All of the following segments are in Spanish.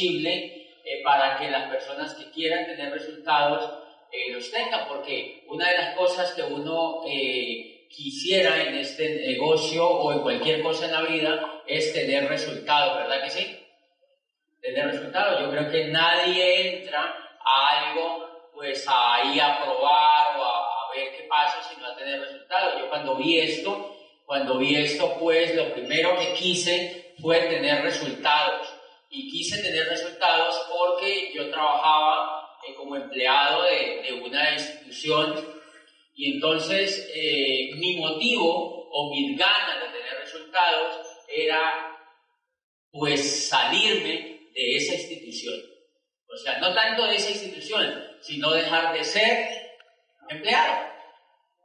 posible eh, para que las personas que quieran tener resultados eh, los tengan, porque una de las cosas que uno eh, quisiera en este negocio o en cualquier cosa en la vida es tener resultados, ¿verdad que sí? Tener resultados. Yo creo que nadie entra a algo pues ahí a probar o a, a ver qué pasa sino a tener resultados. Yo cuando vi esto, cuando vi esto, pues lo primero que quise fue tener resultados. Y quise tener resultados porque yo trabajaba eh, como empleado de, de, una institución y entonces eh, mi motivo o mis ganas de tener resultados era pues salirme de esa institución. O sea, no tanto de esa institución, sino dejar de ser empleado.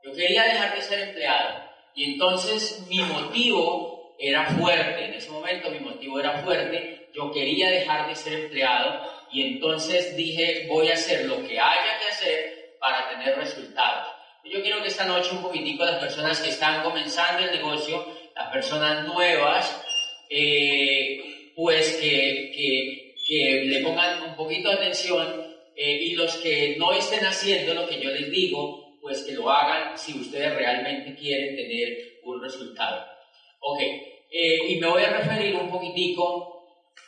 Yo quería dejar de ser empleado. Y entonces mi motivo era fuerte, en ese momento mi motivo era fuerte, yo quería dejar de ser empleado y entonces dije voy a hacer lo que haya que hacer para tener resultados. Yo quiero que esta noche un poquitico las personas que están comenzando el negocio, las personas nuevas, eh, pues que, que, le pongan un poquito de atención eh, y los que no estén haciendo lo que yo les digo, pues que lo hagan si ustedes realmente quieren tener un resultado. Ok, eh, y me voy a referir un poquitico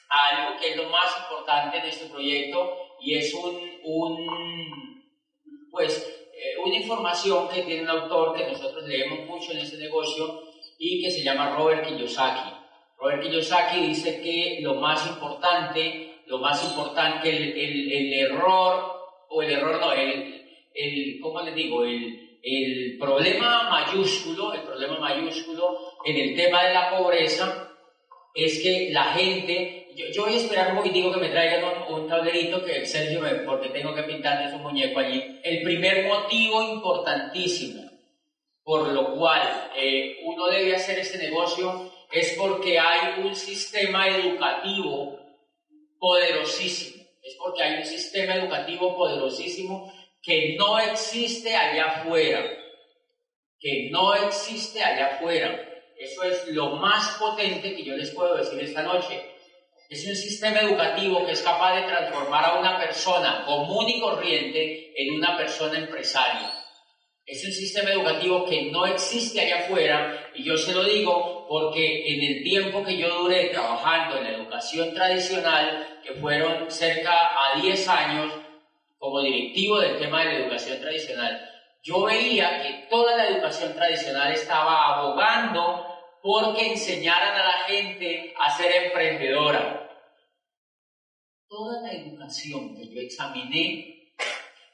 algo que es lo más importante de este proyecto y es un, un pues, eh, una información que tiene un autor que nosotros leemos mucho en este negocio y que se llama Robert Kiyosaki. Robert Kiyosaki dice que lo más importante, lo más importante, el, el, el error, o el error no, el, el, ¿cómo les digo? El, el problema mayúsculo, el problema mayúsculo en el tema de la pobreza es que la gente, yo, yo voy a esperar un poquitico que me traigan un, un tablerito que Sergio, me, porque tengo que pintarle su muñeco allí. El primer motivo importantísimo por lo cual eh, uno debe hacer este negocio es porque hay un sistema educativo poderosísimo. Es porque hay un sistema educativo poderosísimo que no existe allá afuera, que no existe allá afuera. Eso es lo más potente que yo les puedo decir esta noche. Es un sistema educativo que es capaz de transformar a una persona común y corriente en una persona empresaria. Es un sistema educativo que no existe allá afuera y yo se lo digo porque en el tiempo que yo duré trabajando en la educación tradicional, que fueron cerca a 10 años, como directivo del tema de la educación tradicional, yo veía que toda la educación tradicional estaba abogando porque enseñaran a la gente a ser emprendedora. Toda la educación que yo examiné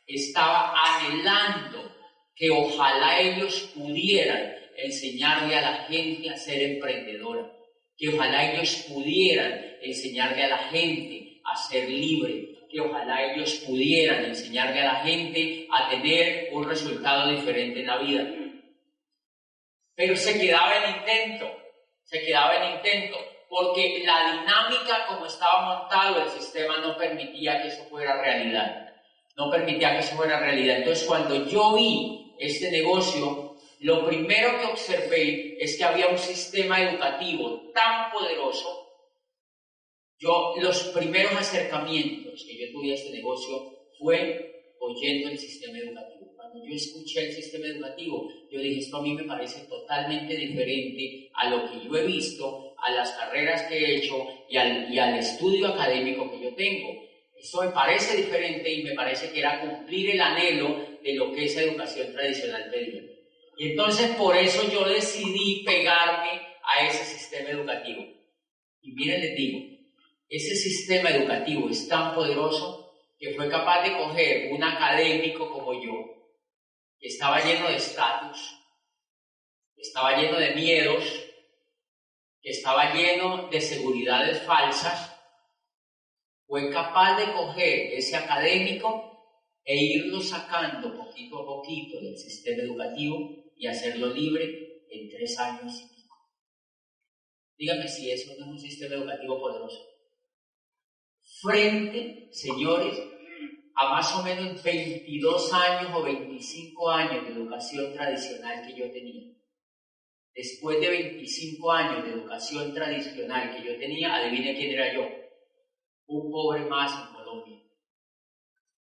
estaba anhelando que ojalá ellos pudieran enseñarle a la gente a ser emprendedora, que ojalá ellos pudieran enseñarle a la gente a ser libre, que ojalá ellos pudieran enseñarle a la gente a tener un resultado diferente en la vida. Pero se quedaba en intento, se quedaba en intento, porque la dinámica como estaba montado el sistema no permitía que eso fuera realidad, no permitía que eso fuera realidad. Entonces cuando yo vi este negocio, lo primero que observé es que había un sistema educativo tan poderoso yo, los primeros acercamientos que yo tuve a este negocio fue oyendo el sistema educativo. Cuando yo escuché el sistema educativo, yo dije, esto a mí me parece totalmente diferente a lo que yo he visto, a las carreras que he hecho y al, estudio académico que yo tengo. Eso me parece diferente y me parece que era cumplir el anhelo de lo que esa educación tradicional pedía. Y entonces por eso yo decidí pegarme a ese sistema educativo. Y miren, les digo, ese sistema educativo es tan poderoso que fue capaz de coger un académico como yo, que estaba lleno de estatus, estaba lleno de miedos, que estaba lleno de seguridades falsas, fue capaz de coger ese académico e irlo sacando poquito a poquito del sistema educativo y hacerlo libre en tres años y pico. Dígame si eso no es un sistema educativo poderoso frente, señores, a más o menos 22 años o 25 años de educación tradicional que yo tenía. Después de 25 años de educación tradicional que yo tenía, adivine quién era yo. un pobre más en Colombia.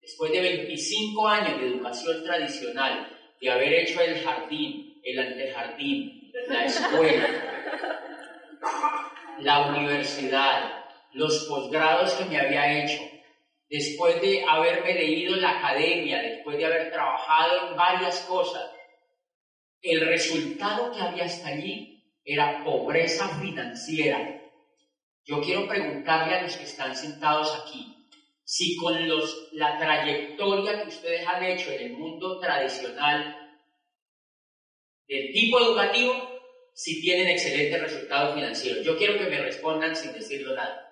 Después de 25 años de educación tradicional, de haber hecho el jardín, el antejardín, la escuela, la universidad, los posgrados que me había hecho, después de haberme leído en la academia, después de haber trabajado en varias cosas, el resultado que había hasta allí era pobreza financiera. Yo quiero preguntarle a los que están sentados aquí, si con los, la trayectoria que ustedes han hecho en el mundo tradicional del tipo educativo, si tienen excelentes resultados financieros. Yo quiero que me respondan sin decirlo nada.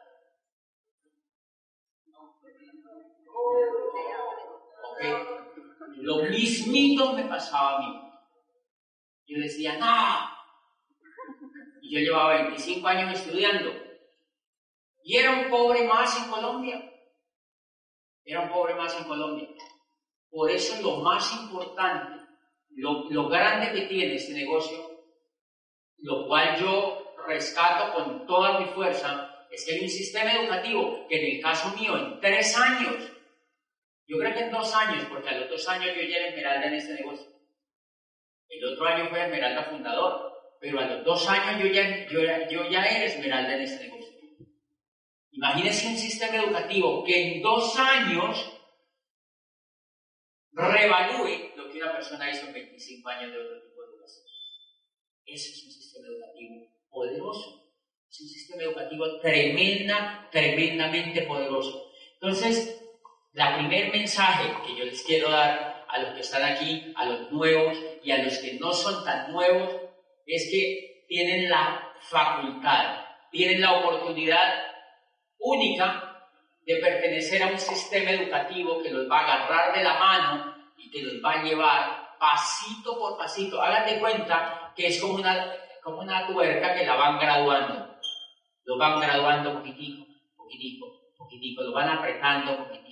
Lo mismito me pasaba a mí. Yo decía, no. Y yo llevaba 25 años estudiando. Y era un pobre más en Colombia. Era un pobre más en Colombia. Por eso lo más importante, lo, grande que tiene este negocio, lo cual yo rescato con toda mi fuerza, es que hay un sistema educativo que en el caso mío, en tres años, yo creo que en dos años, porque a los dos años yo ya era esmeralda en este negocio. El otro año fue esmeralda fundador, pero a los dos años yo ya, yo, yo ya era esmeralda en este negocio. Imagínense un sistema educativo que en dos años revalúe lo que una persona hizo en 25 años de otro tipo de educación. Eso es un sistema educativo poderoso. Es un sistema educativo tremenda, tremendamente poderoso. Entonces, la primer mensaje que yo les quiero dar a los que están aquí, a los nuevos y a los que no son tan nuevos, es que tienen la facultad, tienen la oportunidad única de pertenecer a un sistema educativo que los va a agarrar de la mano y que los va a llevar pasito por pasito. Hagan de cuenta que es como una, como una tuerca que la van graduando. Lo van graduando poquitico, poquitico, poquitico, lo van apretando poquitico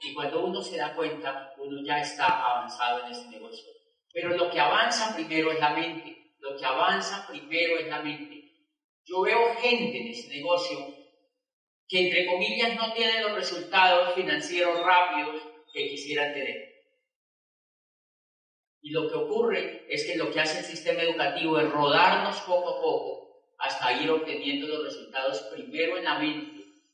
y cuando uno se da cuenta, uno ya está avanzado en ese negocio. Pero lo que avanza primero es la mente. Lo que avanza primero es la mente. Yo veo gente en ese negocio que, entre comillas, no tiene los resultados financieros rápidos que quisieran tener. Y lo que ocurre es que lo que hace el sistema educativo es rodarnos poco a poco hasta ir obteniendo los resultados primero en la mente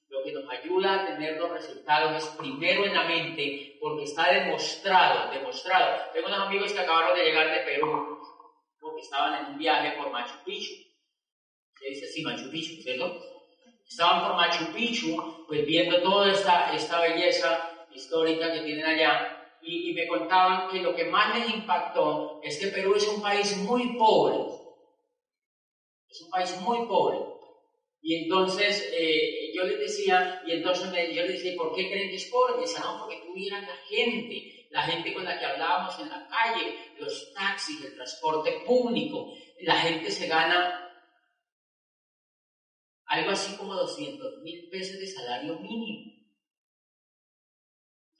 lo que nos ayuda a tener los resultados es primero en la mente, porque está demostrado, demostrado. Tengo unos amigos que acabaron de llegar de Perú, porque estaban en un viaje por Machu Picchu. Se dice así, Machu Picchu, ¿cierto? Estaban por Machu Picchu, pues viendo toda esta, esta belleza histórica que tienen allá, y, y me contaban que lo que más les impactó es que Perú es un país muy pobre. Es un país muy pobre. Y entonces eh, yo les decía, y entonces yo les decía, ¿por qué creen que es pobre? Me no, porque tú la gente, la gente con la que hablábamos en la calle, los taxis, el transporte público, la gente se gana algo así como 200 mil pesos de salario mínimo.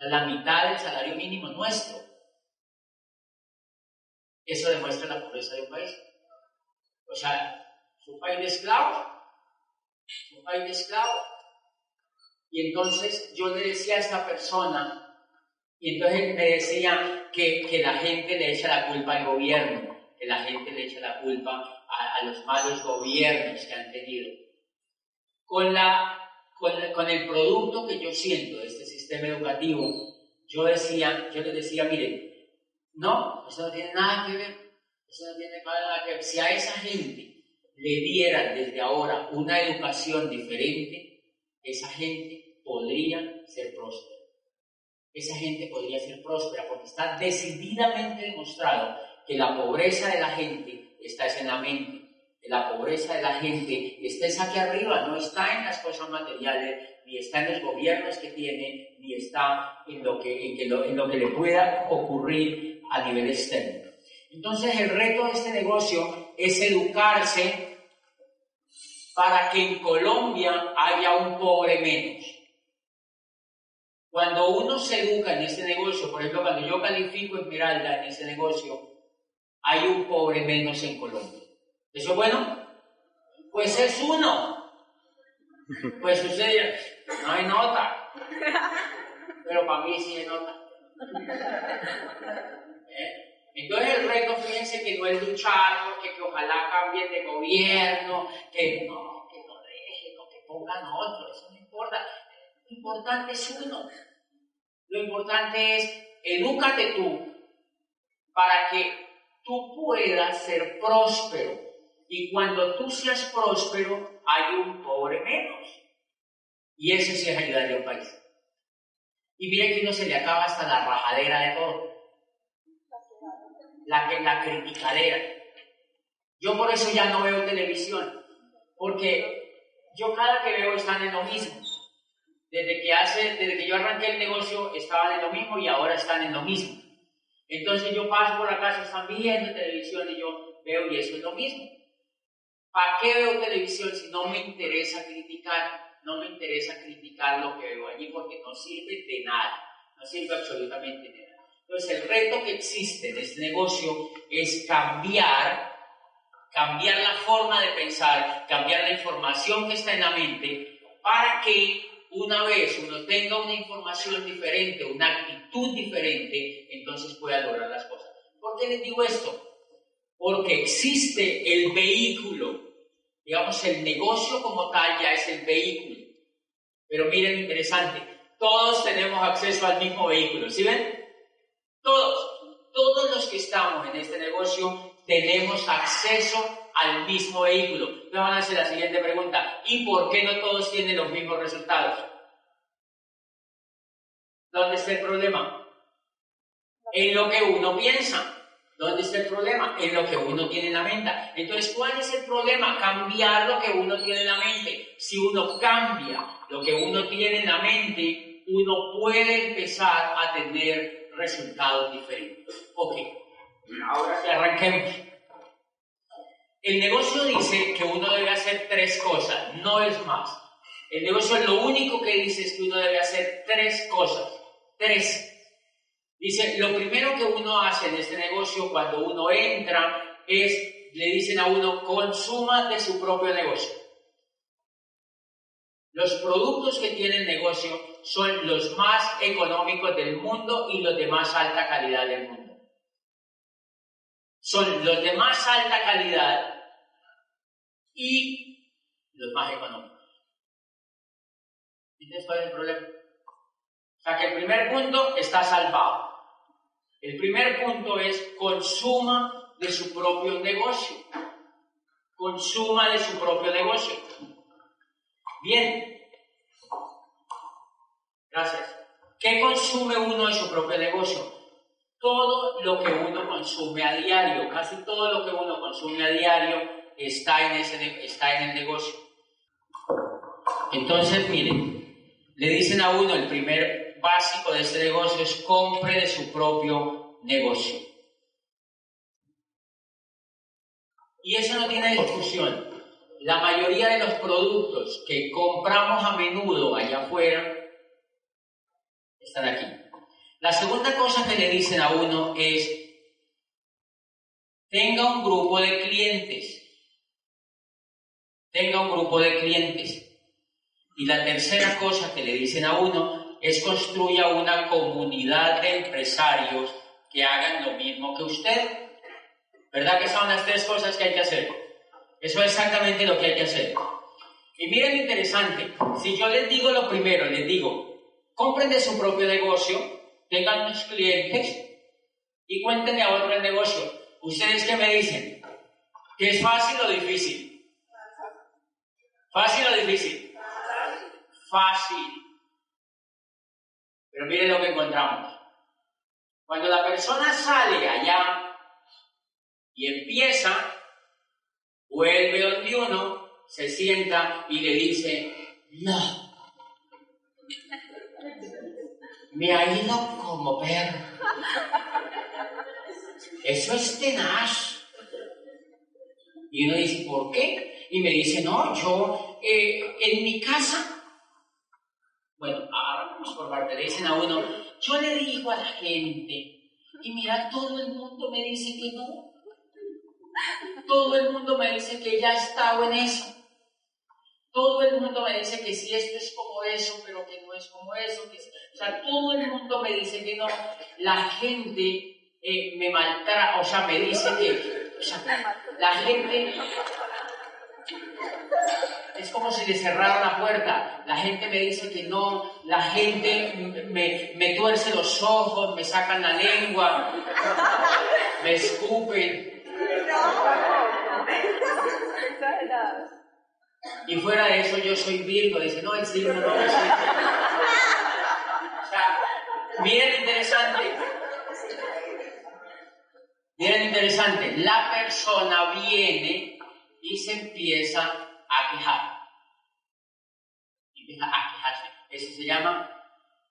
La mitad del salario mínimo nuestro. Eso demuestra la pobreza de un país. O sea, es un país de esclavos un país de esclavos. Y entonces yo le decía a esta persona, y entonces me decía que, que la gente le echa la culpa al gobierno, que la gente le echa la culpa a, los malos gobiernos que han tenido. Con, la, con, con, el producto que yo siento de este sistema educativo, yo decía, yo les decía, miren, no, eso no tiene nada que ver, eso no tiene nada que ver. Si a esa gente le dieran desde ahora una educación diferente, esa gente podría ser próspera. Esa gente podría ser próspera porque está decididamente demostrado que la pobreza de la gente está en la mente. La pobreza de la gente está aquí arriba, no está en las cosas materiales, ni está en los gobiernos que tiene, ni está en lo que, en lo, en lo que le pueda ocurrir a nivel externo. Entonces el reto de este negocio es educarse para que en Colombia haya un pobre menos. Cuando uno se educa en este negocio, por ejemplo, cuando yo califico Esmeralda en ese negocio, hay un pobre menos en Colombia. ¿Eso es bueno? Pues es uno. Pues usted No hay nota. Pero para mí sí hay nota. ¿Eh? Entonces el reto, fíjense que no es luchar porque que ojalá cambien de gobierno, que no, que no dejen, que pongan otro, eso no importa. Lo importante es uno. Lo importante es, edúcate tú para que tú puedas ser próspero. Y cuando tú seas próspero, hay un pobre menos. Y eso sí es ayudarle a un país. Y mire que uno se le acaba hasta la rajadera de todo. La, la criticadera. Yo por eso ya no veo televisión. Porque yo cada que veo están en lo mismo. Desde que, hace, desde que yo arranqué el negocio estaban en lo mismo y ahora están en lo mismo. Entonces yo paso por la casa, están viendo televisión y yo veo y eso es lo mismo. ¿Para qué veo televisión si no me interesa criticar? no me interesa criticar lo que veo allí porque no sirve de nada, no sirve absolutamente de nada. Entonces el reto que existe en este negocio es cambiar, cambiar la forma de pensar, cambiar la información que está en la mente para que una vez uno tenga una información diferente, una actitud diferente, entonces pueda lograr las cosas. ¿Por qué les digo esto? Porque existe el vehículo digamos, el negocio como tal ya es el vehículo. Pero miren, interesante, todos tenemos acceso al mismo vehículo, ¿sí ven? Todos, todos los que estamos en este negocio tenemos acceso al mismo vehículo. Me van a hacer la siguiente pregunta, ¿y por qué no todos tienen los mismos resultados? ¿Dónde está el problema? En lo que uno piensa. ¿Dónde está el problema? En lo que uno tiene en la mente. Entonces, ¿cuál es el problema? Cambiar lo que uno tiene en la mente. Si uno cambia lo que uno tiene en la mente, uno puede empezar a tener resultados diferentes. Ok, ahora que arranquemos. El negocio dice que uno debe hacer tres cosas, no es más. El negocio lo único que dice es que uno debe hacer tres cosas. Tres. Dice, lo primero que uno hace en este negocio cuando uno entra es, le dicen a uno, consuma de su propio negocio. Los productos que tiene el negocio son los más económicos del mundo y los de más alta calidad del mundo. Son los de más alta calidad y los más económicos. ¿Entiendes cuál es el problema? O sea que el primer punto está salvado. El primer punto es consuma de su propio negocio. Consuma de su propio negocio. Bien. Gracias. ¿Qué consume uno de su propio negocio? Todo lo que uno consume a diario, casi todo lo que uno consume a diario está en, ese, está en el negocio. Entonces, miren, le dicen a uno el primer básico de este negocio es compre de su propio negocio. Y eso no tiene discusión. La mayoría de los productos que compramos a menudo allá afuera están aquí. La segunda cosa que le dicen a uno es, tenga un grupo de clientes. Tenga un grupo de clientes. Y la tercera cosa que le dicen a uno es construya una comunidad de empresarios que hagan lo mismo que usted. ¿Verdad que son las tres cosas que hay que hacer? Eso es exactamente lo que hay que hacer. Y miren lo interesante, si yo les digo lo primero, les digo, compren de su propio negocio, tengan unos clientes y cuéntenle a otro el negocio. ¿Ustedes qué me dicen? ¿Que es fácil o difícil? ¿Fácil o difícil? Fácil. Pero miren lo que encontramos. Cuando la persona sale allá y empieza, vuelve donde uno, se sienta y le dice, no, me ha ido como perro. Eso es tenaz. Y uno dice, ¿por qué? Y me dice, no, yo eh, en mi casa bueno, ahora vamos por parte. Le dicen a uno, yo le digo a la gente, y mira, todo el mundo me dice que no. Todo el mundo me dice que ya ha estado en eso. todo el mundo me dice que si esto es como eso, pero que no es como eso. Que o sea, todo el mundo me dice que no. La gente eh, me maltrata, o sea, me dice que, o sea, la gente es como si le cerraran la puerta. La gente me dice que no, la gente me, me tuerce los ojos, me sacan la lengua, me escupen. Y fuera de eso yo soy Virgo, dice, no, el signo no es O sea, miren interesante. Miren interesante, la persona viene y se empieza a quejar. Empieza a quejarse. Eso se llama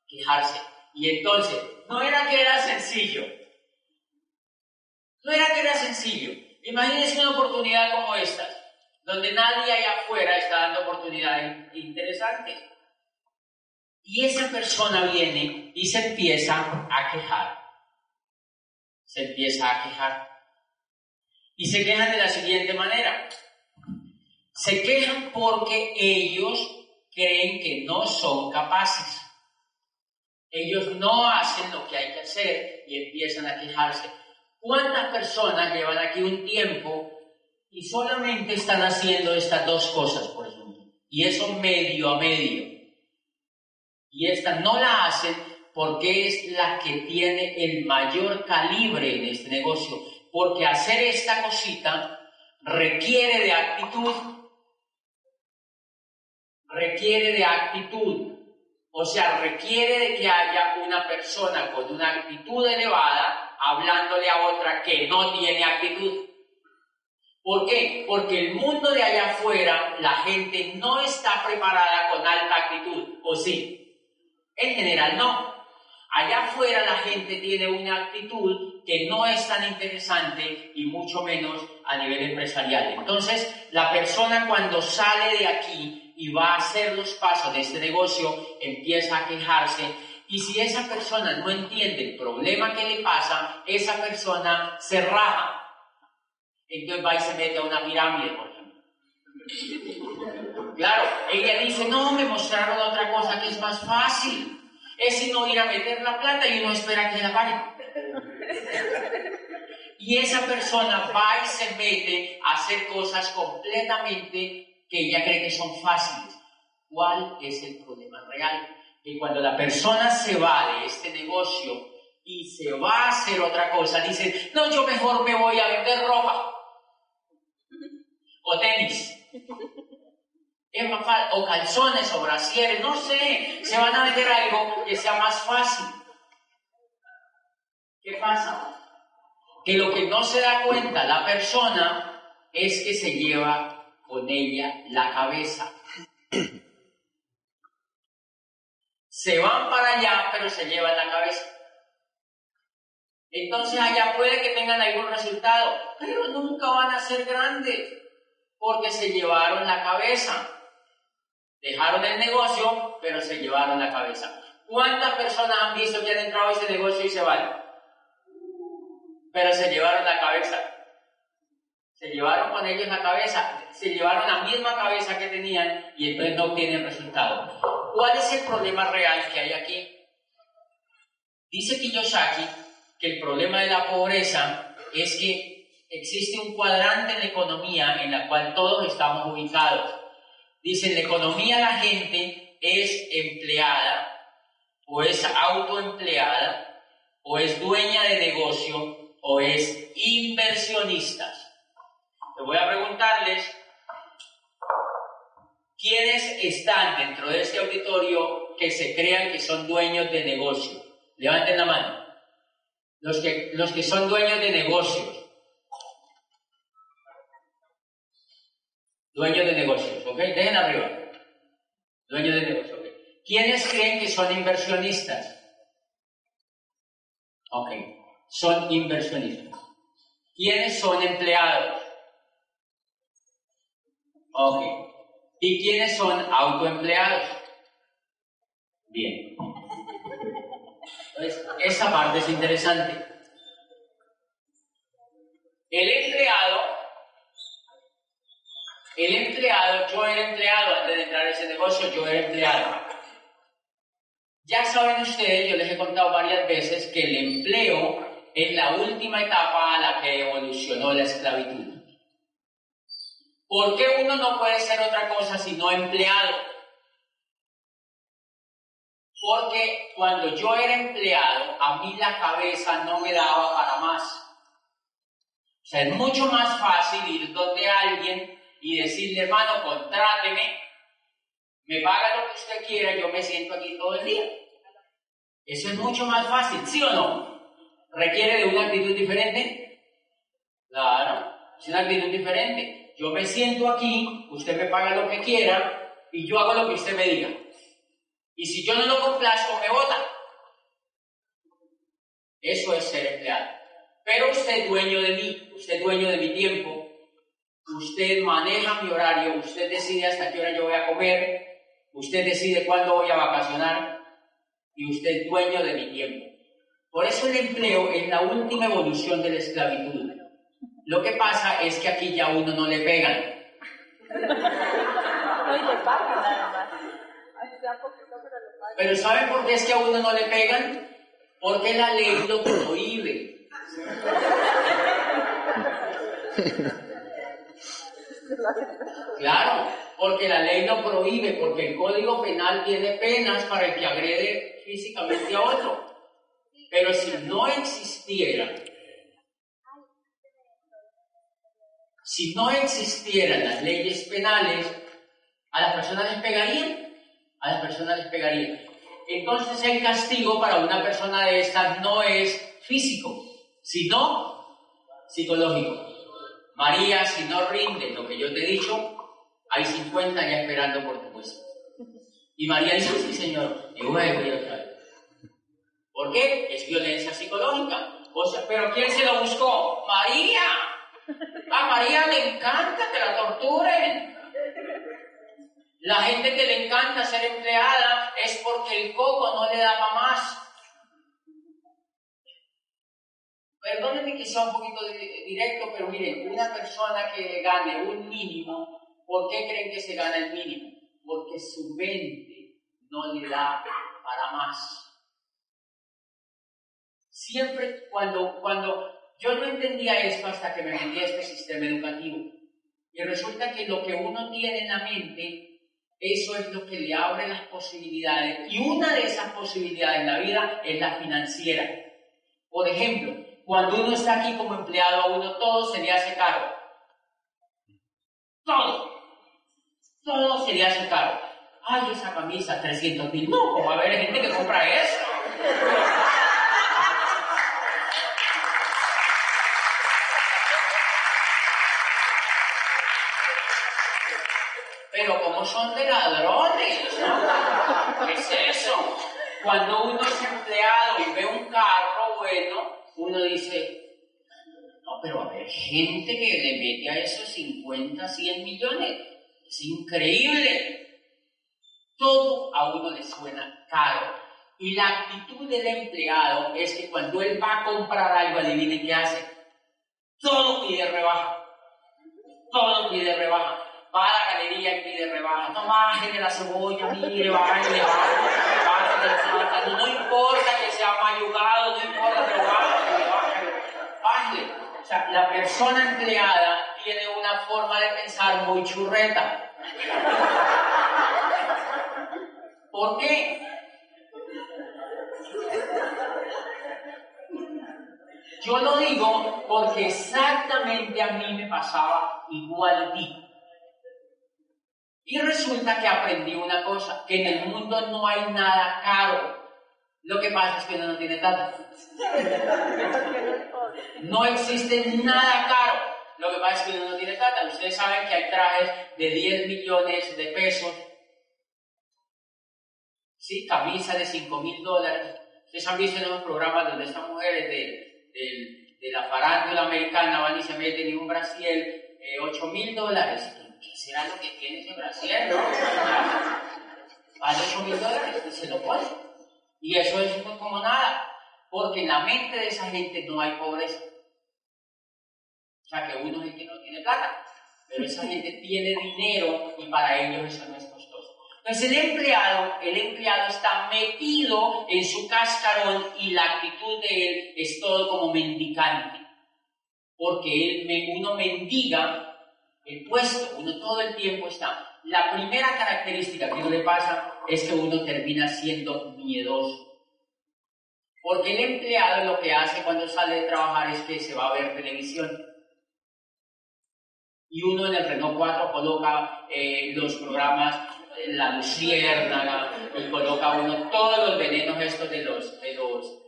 quejarse. Y entonces, no era que era sencillo. No era que era sencillo. Imagínense una oportunidad como esta, donde nadie allá afuera está dando oportunidades interesantes. Y esa persona viene y se empieza a quejar. Se empieza a quejar. Y se quejan de la siguiente manera. Se quejan porque ellos creen que no son capaces. Ellos no hacen lo que hay que hacer y empiezan a quejarse. ¿Cuántas personas llevan aquí un tiempo y solamente están haciendo estas dos cosas, por ejemplo? Y eso medio a medio. Y esta no la hacen porque es la que tiene el mayor calibre en este negocio porque hacer esta cosita requiere de actitud, requiere de actitud, o sea, requiere de que haya una persona con una actitud elevada hablándole a otra que no tiene actitud. ¿Por qué? Porque el mundo de allá afuera, la gente no está preparada con alta actitud, ¿o sí? En general no. Allá afuera la gente tiene una actitud que no es tan interesante y mucho menos a nivel empresarial. Entonces, la persona cuando sale de aquí y va a hacer los pasos de este negocio, empieza a quejarse y si esa persona no entiende el problema que le pasa, esa persona se raja. Entonces va y se mete a una pirámide, por ejemplo. Claro, ella dice, no, me mostraron otra cosa que es más fácil es sino ir a meter la plata y uno espera que la pague. Y esa persona va y se mete a hacer cosas completamente que ella cree que son fáciles. ¿Cuál es el problema real? Que cuando la persona se va de este negocio y se va a hacer otra cosa, dice, no, yo mejor me voy a vender ropa o tenis o calzones o brasieres, no sé, se van a meter algo que sea más fácil. ¿Qué pasa? Que lo que no se da cuenta la persona es que se lleva con ella la cabeza. Se van para allá, pero se llevan la cabeza. Entonces allá puede que tengan algún resultado, pero nunca van a ser grandes porque se llevaron la cabeza. Dejaron el negocio, pero se llevaron la cabeza. ¿Cuántas personas han visto que han entrado a ese negocio y se van? Pero se llevaron la cabeza. Se llevaron con ellos la cabeza, se llevaron la misma cabeza que tenían y entonces no tienen resultado. ¿Cuál es el problema real que hay aquí? Dice Kiyosaki que el problema de la pobreza es que existe un cuadrante en la economía en la cual todos estamos ubicados. Dice, en la economía la gente es empleada o es autoempleada o es dueña de negocio o es inversionistas. Te voy a preguntarles quiénes están dentro de este auditorio que se crean que son dueños de negocio. Levanten la mano. Los que, los que son dueños de negocios. Dueños de negocios, ¿ok? Dejen arriba. Dueños de negocios, ¿ok? ¿Quiénes creen que son inversionistas? Ok, son inversionistas. ¿Quiénes son empleados? Ok. ¿Y quiénes son autoempleados? Bien. Entonces, esa parte es interesante. El empleado El empleado, yo era empleado, antes de entrar a ese negocio, yo era empleado. Ya saben ustedes, yo les he contado varias veces que el empleo es la última etapa a la que evolucionó la esclavitud. ¿Por qué uno no puede ser otra cosa sino empleado? Porque cuando yo era empleado, a mí la cabeza no me daba para más. O sea, es mucho más fácil ir donde alguien y decirle, hermano, contráteme, me paga lo que usted quiera, yo me siento aquí todo el día. Eso es mucho más fácil, ¿sí o no? ¿Requiere de una actitud diferente? Claro, es una actitud diferente. Yo me siento aquí, usted me paga lo que quiera y yo hago lo que usted me diga. Y si yo no lo complazco, me vota. Eso es ser empleado. Pero usted es dueño de mí, usted es dueño de mi tiempo, usted maneja mi horario, usted decide hasta qué hora yo voy a comer, usted decide cuándo voy a vacacionar y usted es dueño de mi tiempo. Por eso el empleo es la última evolución de la esclavitud. Lo que pasa es que aquí ya uno no le pegan. Pero ¿saben por qué es que a uno no le pegan? Porque la ley lo prohíbe. Claro, porque la ley lo prohíbe, porque el Código Penal tiene penas para el que agrede físicamente a otro. Pero si no existiera, si no existieran las leyes penales, a las personas les pegarían, a las personas les pegarían. Entonces el castigo para una persona de estas no es físico, sino psicológico. María, si no rinde lo que yo te he dicho, hay 50 ya esperando por tu puesto. Y María dice, sí, señor, y vuelvo y otra vez. ¿Por qué? Es violencia psicológica. O sea, ¿pero quién se lo buscó? María. A María le encanta que la torturen. La gente que le encanta ser empleada es porque el coco no le daba más. Perdónenme que sea un poquito directo, pero miren, una persona que gane un mínimo, ¿por qué creen que se gana el mínimo? Porque su mente no le da para más. Siempre cuando, cuando yo no entendía esto hasta que me metí este sistema educativo. Y resulta que lo que uno tiene en la mente, eso es lo que le abre las posibilidades. Y una de esas posibilidades en la vida es la financiera. Por ejemplo, cuando uno está aquí como empleado, a uno todo se le hace caro. Todo. Todo se le hace caro. Ay, esa camisa, 300 mil. No, como a haber gente que compra eso. Pero como son de ladrones, ¿no? ¿Qué es eso? Cuando uno es empleado y ve un carro bueno, uno dice, no, pero a ver, gente que le mete a esos 50, 100 millones, es increíble. Todo a uno le suena caro. Y la actitud del empleado es que cuando él va a comprar algo, adivinen qué hace. Todo pide rebaja. Todo pide rebaja. Va a la galería y pide rebaja. No bajen la cebolla, mire, bajen, bajen, No importa que sea mayugado, no importa, la persona empleada tiene una forma de pensar muy churreta. ¿Por qué? Yo lo digo porque exactamente a mí me pasaba igual a ti. Y resulta que aprendí una cosa, que en el mundo no hay nada caro. Lo que pasa es que uno no tiene tanto. No existe nada caro. Lo que pasa es que uno no tiene plata. Ustedes saben que hay trajes de 10 millones de pesos. Sí, camisa de 5 mil dólares. Ustedes han visto en los programas donde estas mujeres de, de, la farándula americana van y se meten en un brasiel 8 eh, mil dólares. ¿Qué será lo que tiene ese brasiel, no? Vale 8 mil dólares y se lo pone. Y eso es como nada. Porque en la mente de esa gente no hay pobreza. O sea que uno es el que no tiene plata. pero esa gente tiene dinero y para ellos eso no es costoso. Entonces el empleado, el empleado está metido en su cascarón y la actitud de él es todo como mendicante, porque él, uno mendiga el puesto, uno todo el tiempo está. La primera característica que uno le pasa es que uno termina siendo miedoso. Porque el empleado lo que hace cuando sale de trabajar es que se va a ver televisión. Y uno en el Renault 4 coloca eh, los programas La Luciérnaga, y coloca uno todos los venenos estos de los, de los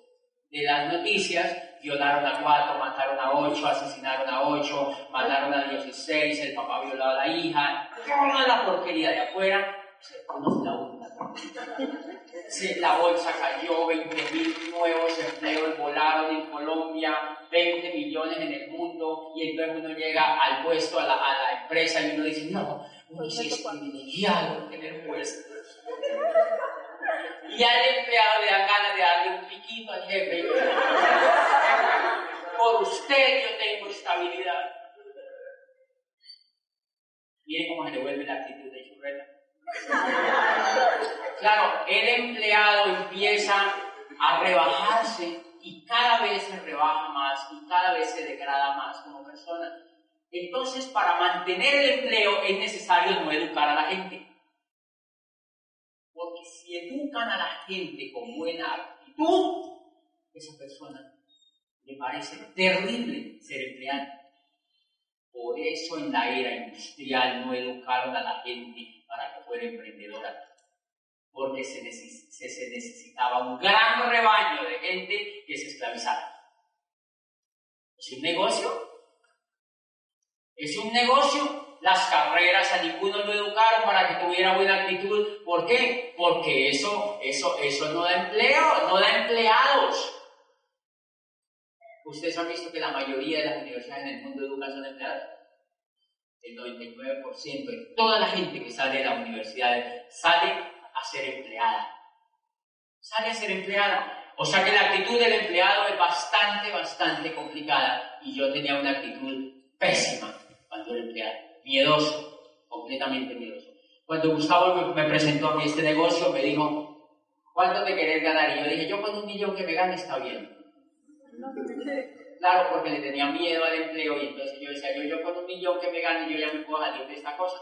de las noticias, violaron a cuatro, mataron a ocho, asesinaron a ocho, mataron a 16, el papá violó a la hija, toda la porquería de afuera, se conoce la. La bolsa cayó, 20 mil nuevos empleos volaron en Colombia, 20 millones en el mundo, y entonces uno llega al puesto, a la, a la empresa, y uno dice, no, uno sí es privilegiado tener puesto. Y al empleado le dan ganas de darle un piquito al jefe. Por usted yo tengo estabilidad. Miren cómo se le vuelve la actitud de churreta. Claro, el empleado empieza a rebajarse y cada vez se rebaja más y cada vez se degrada más como persona. Entonces, para mantener el empleo es necesario no educar a la gente. Porque si educan a la gente con buena actitud, esa persona le parece terrible ser empleado. Por eso en la era industrial no educaron a la gente para que fuera emprendedora. Porque se, necesitaba un gran rebaño de gente que se esclavizara. ¿Es un negocio? ¿Es un negocio? las carreras, a ninguno lo educaron para que tuviera buena actitud. ¿Por qué? Porque eso, eso, eso no da empleo, no da empleados. Ustedes han visto que la mayoría de las universidades en el mundo educan son empleados. El 99% de toda la gente que sale de la universidad sale a ser empleada. Sale a ser empleada. O sea que la actitud del empleado es bastante, bastante complicada. Y yo tenía una actitud pésima cuando era empleado miedoso, completamente miedoso. Cuando Gustavo me, presentó a mí este negocio, me dijo, ¿cuánto te querés ganar? Y yo dije, yo con un millón que me gane está bien. Claro, porque le tenía miedo al empleo y entonces yo decía, yo, yo con un millón que me gane, yo ya me puedo salir de esta cosa.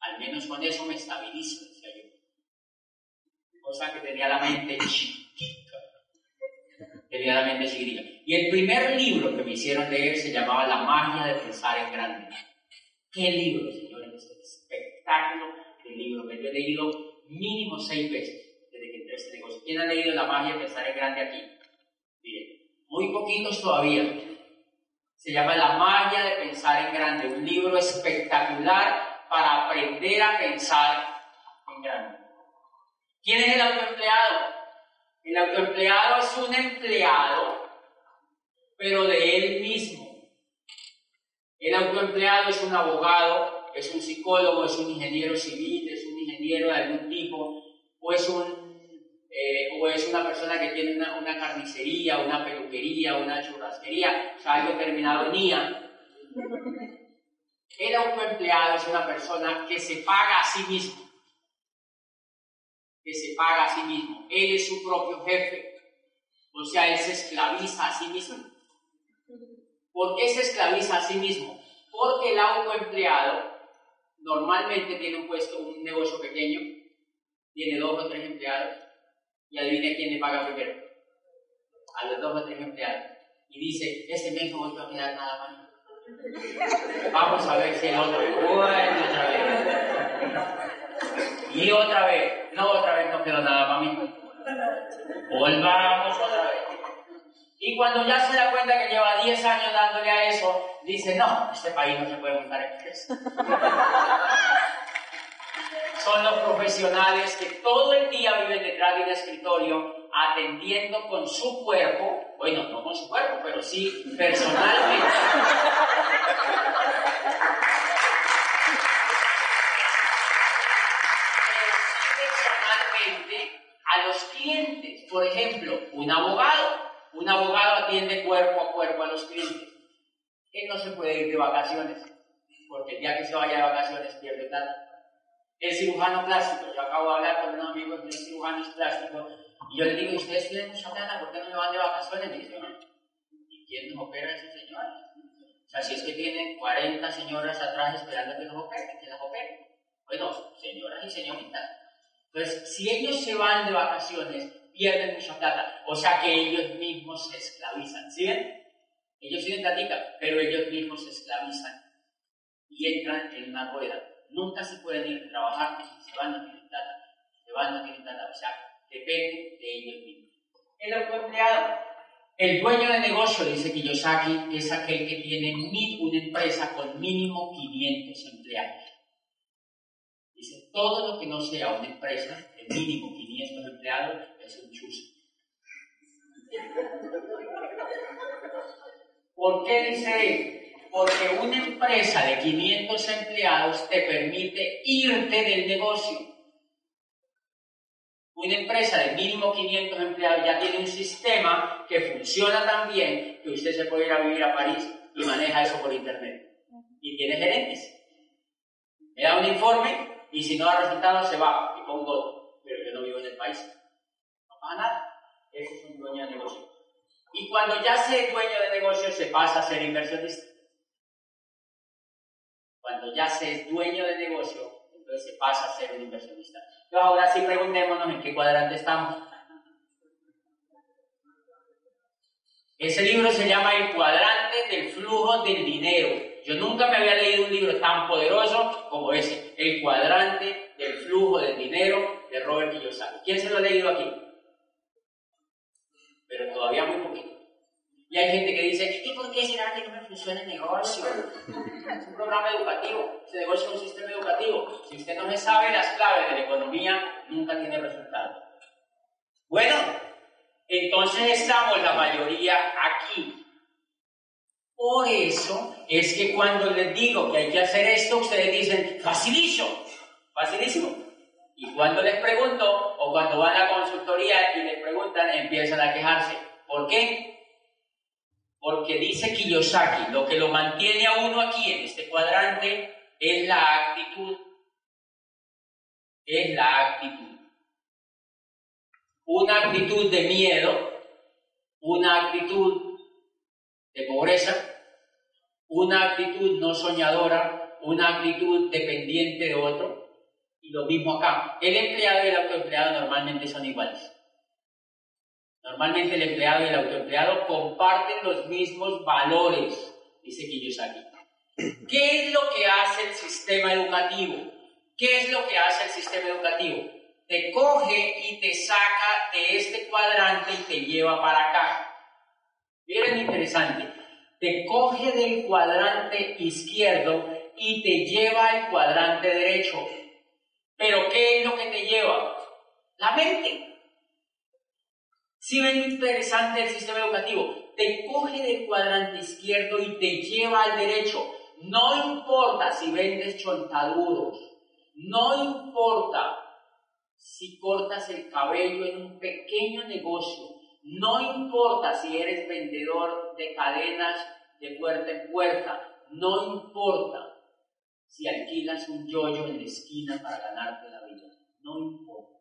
Al menos con eso me estabilizo, decía yo. Cosa que tenía la mente chiquita. Tenía la mente chiquita. Y el primer libro que me hicieron leer se llamaba La magia de pensar en grande. ¿Qué libro, señores? Espectáculo de libro que yo he leído mínimo seis veces desde que entré este negocio. ¿Quién ha leído La magia de pensar en grande aquí? Muy poquitos todavía. Se llama La magia de pensar en grande, un libro espectacular para aprender a pensar en grande. ¿Quién es el autoempleado? El autoempleado es un empleado pero de él mismo. El autoempleado es un abogado, es un psicólogo, es un ingeniero civil, es un ingeniero de algún tipo, o es, un, eh, o es una persona que tiene una, carnicería, una peluquería, una churrasquería, o sea, algo terminado en IA. El autoempleado es una persona que se paga a sí mismo, que se paga a sí mismo. Él es su propio jefe, o sea, él se esclaviza a sí mismo. ¿Por qué se esclaviza a sí mismo? Porque el autoempleado normalmente tiene un puesto, un negocio pequeño, tiene dos o tres empleados, y adivine quién le paga primero. A los dos o tres empleados. Y dice, este mes no voy a quedar nada más. Vamos a ver si el otro, bueno, otra vez. Y otra vez, no, otra vez no quedó nada para mí. Volvamos otra vez. Y cuando ya se da cuenta que lleva 10 años dándole a eso, dice, no, este país no se puede montar empresa. Son los profesionales que todo el día viven detrás de un escritorio atendiendo con su cuerpo, bueno, no con su cuerpo, pero sí personalmente. personalmente a los clientes. Por ejemplo, un abogado un abogado atiende cuerpo a cuerpo a los clientes. Él no se puede ir de vacaciones, porque el día que se vaya de vacaciones pierde plata. El cirujano plástico, yo acabo de hablar con un amigo que es cirujano plástico, y yo le digo, ¿ustedes tienen mucha plata? ¿Por qué no me van de vacaciones? Y dice, ¿y quién nos opera a ese señor? O sea, si es que tienen 40 señoras atrás esperando que nos operen, que las operen. Bueno, señoras y señoritas. Entonces, si ellos se van de vacaciones, pierden mucha plata. O sea que ellos mismos se esclavizan. ¿Sí ven? Ellos tienen platica, pero ellos mismos se esclavizan y entran en una rueda. Nunca se pueden ir a trabajar si se van a plata. Se van a plata. O sea, depende de ellos mismos. El autoempleado. El dueño de negocio, dice Kiyosaki, es aquel que tiene una empresa con mínimo 500 empleados. Dice, todo lo que no sea una empresa de mínimo 500 empleados es un chuzo. ¿Por qué dice Porque una empresa de 500 empleados te permite irte del negocio. Una empresa de mínimo 500 empleados ya tiene un sistema que funciona tan bien que usted se puede ir a vivir a París y maneja eso por internet. Y tiene gerentes. Me da un informe y si no da resultados se va y pongo otro. Pero yo no vivo en el país. No pasa nada. Ese es un dueño de negocio. Y cuando ya se dueño de negocio se pasa a ser inversionista. Cuando ya se es dueño de negocio, entonces se pasa a ser un inversionista. Entonces ahora sí preguntémonos en qué cuadrante estamos. Ese libro se llama El cuadrante del flujo del dinero. Yo nunca me había leído un libro tan poderoso como ese, El cuadrante del flujo del dinero de Robert Kiyosaki. ¿Quién se lo ha leído aquí? Pero todavía muy poquito. Y hay gente que dice, ¿y por qué será que no me funciona el negocio? Es un programa educativo, ese negocio es un sistema educativo. Si usted no se sabe las claves de la economía, nunca tiene resultado. Bueno, entonces estamos la mayoría aquí. Por eso es que cuando les digo que hay que hacer esto, ustedes dicen, facilísimo, facilísimo. Y cuando les pregunto, o cuando van a la consultoría y les preguntan, empiezan a quejarse. ¿Por qué? Porque dice Kiyosaki, lo que lo mantiene a uno aquí en este cuadrante es la actitud. Es la actitud. Una actitud de miedo, una actitud de pobreza, una actitud no soñadora, una actitud dependiente de otro, y lo mismo acá. El empleado y el autoempleado normalmente son iguales. Normalmente el empleado y el autoempleado comparten los mismos valores, dice Kiyosaki. ¿Qué es lo que hace el sistema educativo? ¿Qué es lo que hace el sistema educativo? Te coge y te saca de este cuadrante y te lleva para acá. Miren interesante. Te coge del cuadrante izquierdo y te lleva al cuadrante derecho. Pero ¿qué es lo que te lleva? La mente. Si ven interesante el sistema educativo, te coge del cuadrante izquierdo y te lleva al derecho. No importa si vendes chontaduros, no importa si cortas el cabello en un pequeño negocio, no importa si eres vendedor de cadenas de puerta en puerta, no importa si alquilas un yoyo en la esquina para ganarte la vida, no importa,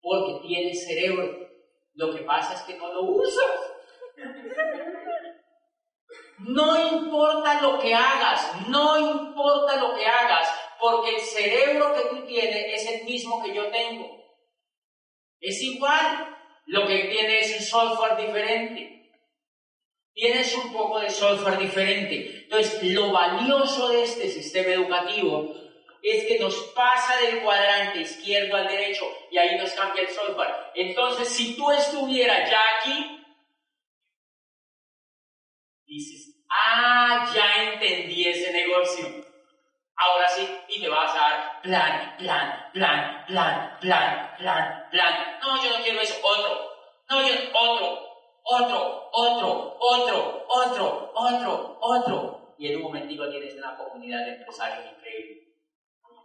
porque tienes cerebro. Lo que pasa es que no lo usas. No importa lo que hagas, no importa lo que hagas, porque el cerebro que tú tienes es el mismo que yo tengo. Es igual. Lo que tiene es un software diferente. Tienes un poco de software diferente. Entonces, lo valioso de este sistema educativo es que nos pasa del cuadrante izquierdo al derecho y ahí nos cambia el software. Entonces, si tú estuvieras ya aquí, dices, ah, ya entendí ese negocio. Ahora sí, y te vas a dar plan, plan, plan, plan, plan, plan, plan. No, yo no quiero eso, otro. No, yo, otro, otro, otro, otro, otro, otro, otro. Y en un momentico tienes una comunidad de empresarios increíble.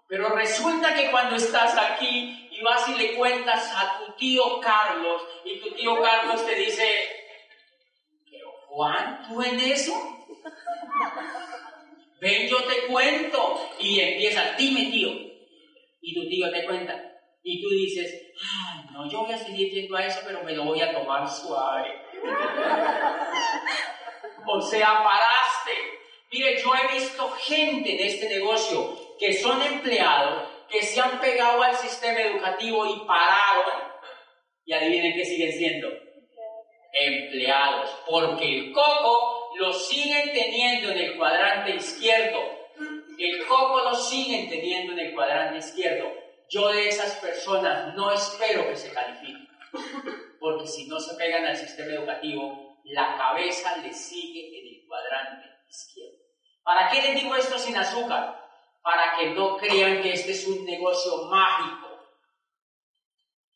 Pero resulta que cuando estás aquí y vas y le cuentas a tu tío Carlos, y tu tío Carlos te dice, pero Juan, ¿tú en eso? Ven, yo te cuento. Y empieza, dime tío. Y tu tío te cuenta. Y tú dices, ay, no, yo voy a seguir yendo a eso, pero me lo voy a tomar suave. o sea, paraste. Mire, yo he visto gente en este negocio que son empleados, que se han pegado al sistema educativo y pararon. Y adivinen qué siguen siendo. Empleados. Porque el coco lo siguen teniendo en el cuadrante izquierdo. El coco lo siguen teniendo en el cuadrante izquierdo. Yo de esas personas no espero que se califiquen. Porque si no se pegan al sistema educativo, la cabeza le sigue en el cuadrante izquierdo. ¿Para qué les digo esto sin azúcar? Para que no crean que este es un negocio mágico.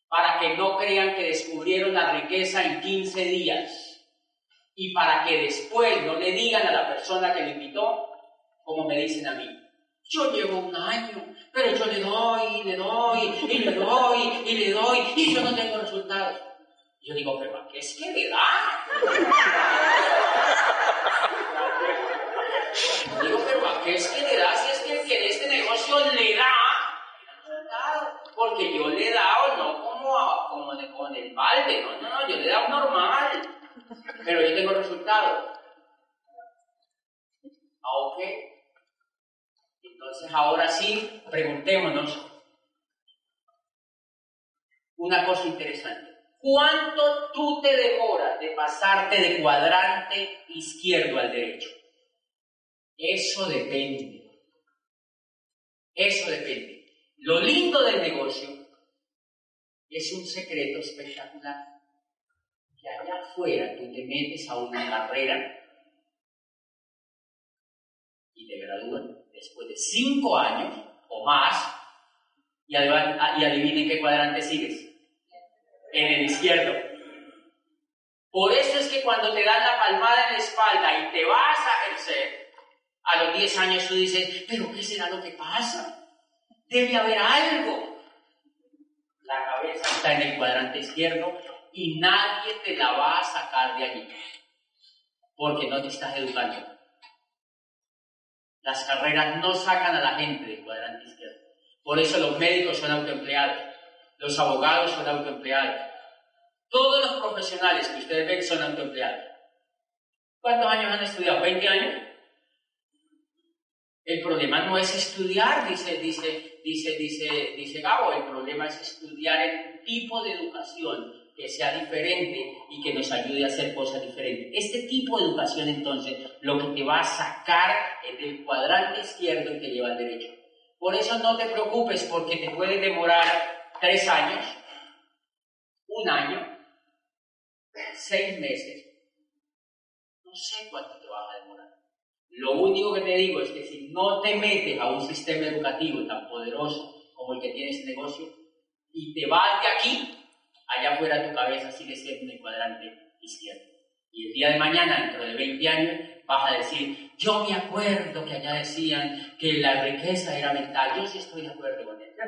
Para que no crean que descubrieron la riqueza en 15 días y para que después no le digan a la persona que le invitó, como me dicen a mí. Yo llevo un año, pero yo le doy, le doy, y le doy, y le doy, y yo no tengo resultados. Yo digo, pero qué es que le da? digo, pero ¿a qué es que le da si es que, en este negocio le da? Porque yo le he dado no como, con el balde, no, no, no, yo le he dado normal pero yo tengo resultados. Ah, ok. Entonces ahora sí, preguntémonos una cosa interesante. ¿Cuánto tú te demoras de pasarte de cuadrante izquierdo al derecho? Eso depende. Eso depende. Lo lindo del negocio es un secreto espectacular que allá afuera tú te metes a una carrera y te gradúan después de cinco años o más y, adivinen qué cuadrante sigues. En el izquierdo. Por eso es que cuando te dan la palmada en la espalda y te vas a ejercer, a los 10 años tú dices, pero ¿qué será lo que pasa? Debe haber algo. La cabeza está en el cuadrante izquierdo y nadie te la va a sacar de allí, porque no te estás educando. Las carreras no sacan a la gente del cuadrante izquierdo. Por eso los médicos son autoempleados, los abogados son autoempleados, todos los profesionales que ustedes ven son autoempleados. ¿Cuántos años han estudiado? ¿20 años? El problema no es estudiar, dice, dice, dice, dice, dice Gabo, el problema es estudiar el tipo de educación que sea diferente y que nos ayude a hacer cosas diferentes. Este tipo de educación entonces lo que te va a sacar del cuadrante izquierdo te lleva al derecho. Por eso no te preocupes porque te puede demorar tres años, un año, seis meses, no sé cuánto te vas a demorar. Lo único que te digo es que si no te metes a un sistema educativo tan poderoso como el que tiene este negocio y te vas de aquí, allá afuera tu cabeza sigue siendo en el cuadrante izquierdo. Y el día de mañana, dentro de 20 años, vas a decir, yo me acuerdo que allá decían que la riqueza era mental. Yo sí estoy de acuerdo con él.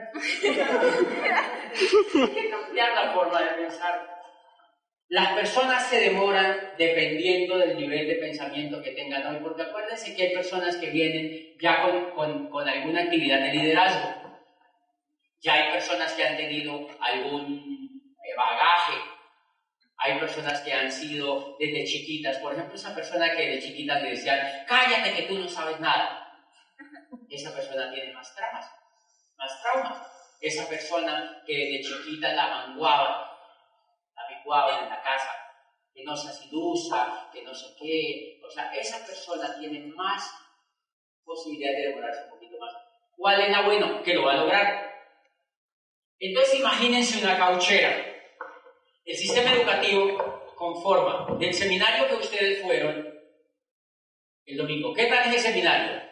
Hay que cambiar la forma de pensar. Las personas se demoran dependiendo del nivel de pensamiento que tengan hoy, porque acuérdense que hay personas que vienen ya con, alguna actividad de liderazgo. Ya hay personas que han tenido algún bagaje. Hay personas que han sido desde chiquitas, por ejemplo, esa persona que de chiquitas le decían, cállate que tú no sabes nada. Esa persona tiene más traumas, más traumas. Esa persona que de chiquita la manguaba, picuaba en la casa, que no se asidusa, que no sé qué. O sea, esa persona tiene más posibilidad de demorarse un poquito más. ¿Cuál es la bueno? Que lo va a lograr. Entonces imagínense una cauchera el sistema educativo conforma del seminario que ustedes fueron el domingo. ¿Qué tal es el seminario?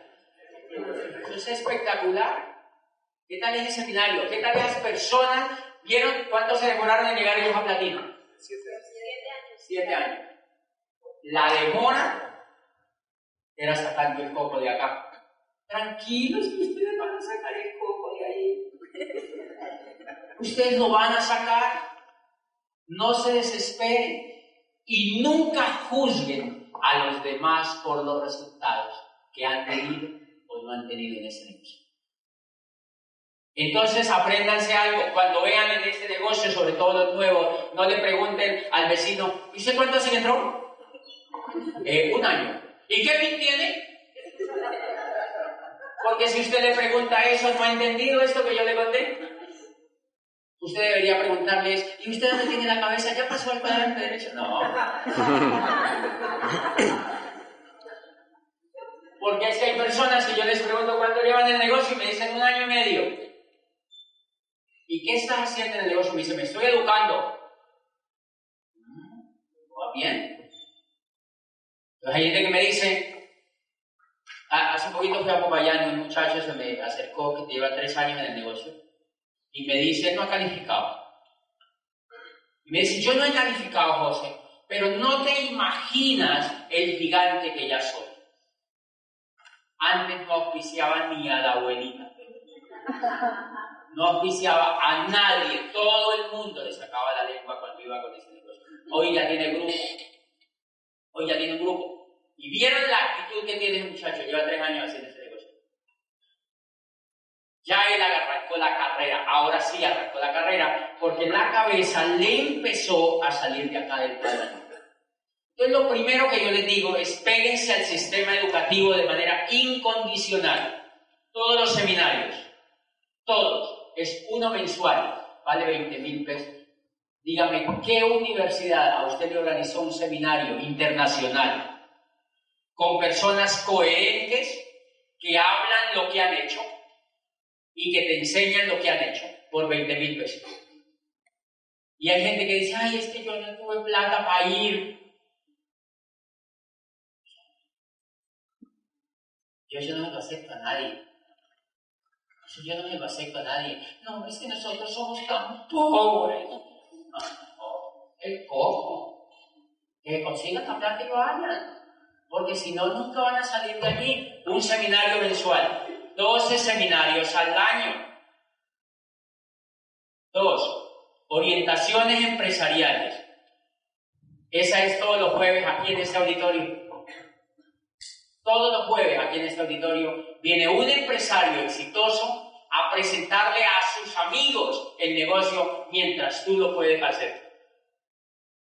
Es espectacular. ¿Qué tal es el seminario? ¿Qué tal las personas? ¿Vieron cuánto se demoraron en llegar ellos a Platino? Siete años. Siete años. La demora era sacando el coco de acá. Tranquilos que ustedes van a sacar el coco de ahí. Ustedes lo van a sacar no se desesperen y nunca juzguen a los demás por los resultados que han tenido o no han tenido en ese negocio. Entonces apréndanse algo. Cuando vean en este negocio, sobre todo los nuevos, no le pregunten al vecino, ¿y usted cuánto hace entró? Eh, un año. ¿Y qué PIN tiene? Porque si usted le pregunta eso, no ha entendido esto que yo le conté. Usted debería preguntarles, ¿y usted dónde tiene la cabeza? ¿Ya pasó al cuadrante derecho? No. Porque es que hay personas que yo les pregunto cuánto llevan el negocio y me dicen un año y medio. ¿Y qué estás haciendo en el negocio? Me dice, me estoy educando. ¿Va bien? Entonces hay gente que me dice, hace un poquito fui a Popayán, un muchacho se me acercó que lleva tres años en el negocio y me dice, no ha calificado. Y me dice, yo no he calificado, José, pero no te imaginas el gigante que ya soy. Antes no auspiciaba ni a la abuelita. No auspiciaba a nadie. Todo el mundo le sacaba la lengua cuando iba con ese negocio. Hoy ya tiene grupo. Hoy ya tiene grupo. Y vieron la actitud que tiene el muchacho. Lleva tres años haciendo ese negocio. Ya él arrancó la carrera. Ahora sí arrancó la carrera. Porque la cabeza le empezó a salir de acá del plano. Entonces lo primero que yo les digo es péguense al sistema educativo de manera incondicional. Todos los seminarios, todos, es uno mensual, vale 20 mil pesos. Dígame, ¿qué universidad a usted le organizó un seminario internacional con personas coherentes que hablan lo que han hecho y que te enseñan lo que han hecho por 20 mil pesos? Y hay gente que dice, ay, es que yo no tuve plata para ir Yo, yo no lo acepto a nadie. Yo no me lo acepto a nadie. No, es que nosotros somos tan pobres. el cojo. Que consigan hablar que lo hagan. Porque si no, nunca van a salir de allí. Un seminario mensual. 12 seminarios al año. Dos, orientaciones empresariales. Esa es todos los jueves aquí en este auditorio. Todos los jueves aquí en este auditorio viene un empresario exitoso a presentarle a sus amigos el negocio mientras tú lo puedes hacer.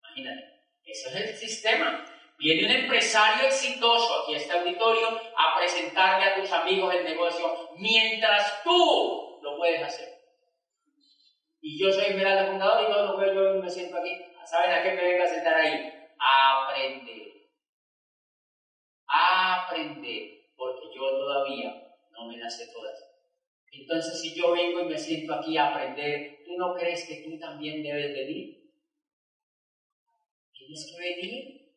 Imagínate, ese es el sistema. Viene un empresario exitoso aquí a este auditorio a presentarle a tus amigos el negocio mientras tú lo puedes hacer. Y yo soy Esmeralda Fundador y todos los jueves yo me siento aquí. ¿Saben a qué me vengo a sentar ahí? A aprender a aprender, porque yo todavía no me las sé todas. Entonces, si yo vengo y me siento aquí a aprender, ¿tú no crees que tú también debes venir? Tienes que venir,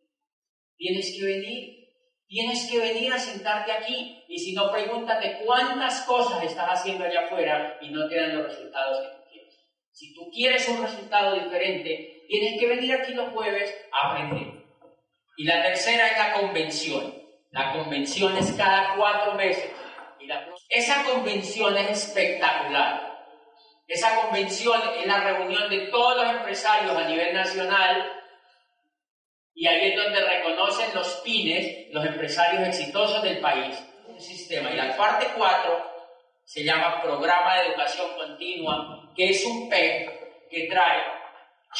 tienes que venir, tienes que venir a sentarte aquí. Y si no, pregúntate cuántas cosas estás haciendo allá afuera y no te dan los resultados que tú quieres. Si tú quieres un resultado diferente, tienes que venir aquí los jueves a aprender. Y la tercera es la convención. La convención es cada cuatro meses. Esa convención es espectacular. Esa convención es la reunión de todos los empresarios a nivel nacional y ahí es donde reconocen los pines, los empresarios exitosos del país. Un sistema. Y la parte cuatro se llama Programa de Educación Continua, que es un PEC que trae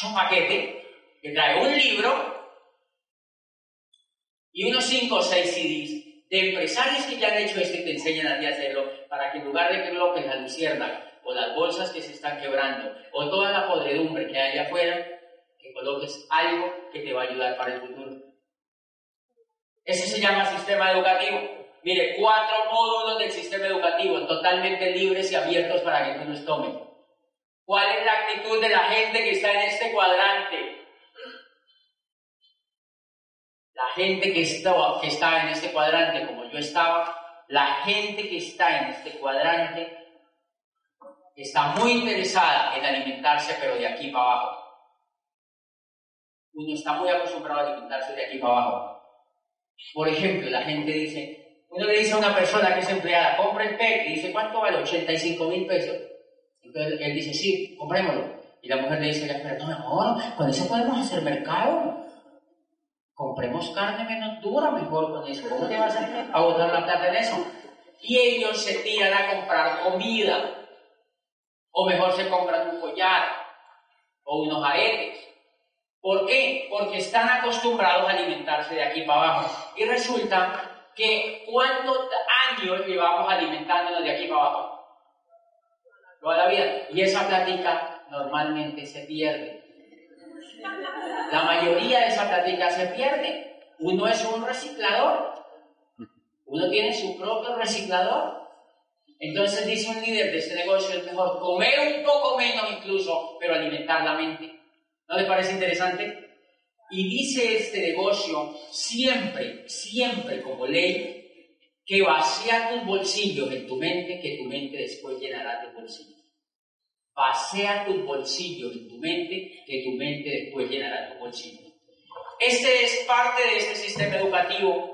un paquete, que trae un libro y unos 5 o 6 CDs de empresarios que ya han hecho esto y te enseñan a ti a hacerlo, para que en lugar de que coloques la lucierna o las bolsas que se están quebrando o toda la podredumbre que hay afuera, que coloques algo que te va a ayudar para el futuro. Eso se llama sistema educativo. Mire, cuatro módulos del sistema educativo totalmente libres y abiertos para que tú los tomes. ¿Cuál es la actitud de la gente que está en este cuadrante? La gente que estaba, que estaba en este cuadrante, como yo estaba, la gente que está en este cuadrante está muy interesada en alimentarse, pero de aquí para abajo. Uno está muy acostumbrado a alimentarse de aquí para abajo. Por ejemplo, la gente dice, uno le dice a una persona que es empleada, compra el PEC, y dice, ¿cuánto vale? 85 mil pesos. Entonces él dice, sí, comprémoslo. Y la mujer le dice, no, amor, con eso podemos hacer mercado compremos carne menos dura mejor con eso. ¿Cómo te vas a botar la plata en eso? Y ellos se tiran a comprar comida. O mejor se compran un collar o unos aretes. ¿Por qué? Porque están acostumbrados a alimentarse de aquí para abajo. Y resulta que ¿cuántos años llevamos alimentándonos de aquí para abajo? Toda la vida. Y esa plática normalmente se pierde. La mayoría de esa plática se pierde. Uno es un reciclador. Uno tiene su propio reciclador. Entonces dice un líder de ese negocio, es mejor comer un poco menos incluso, pero alimentar la mente. ¿No le parece interesante? Y dice este negocio siempre, siempre como ley, que vacía tus bolsillos en tu mente, que tu mente después llenará tus bolsillos. Vacía tus bolsillos en tu mente, que tu mente después llenará tus bolsillos. Este es parte de este sistema educativo.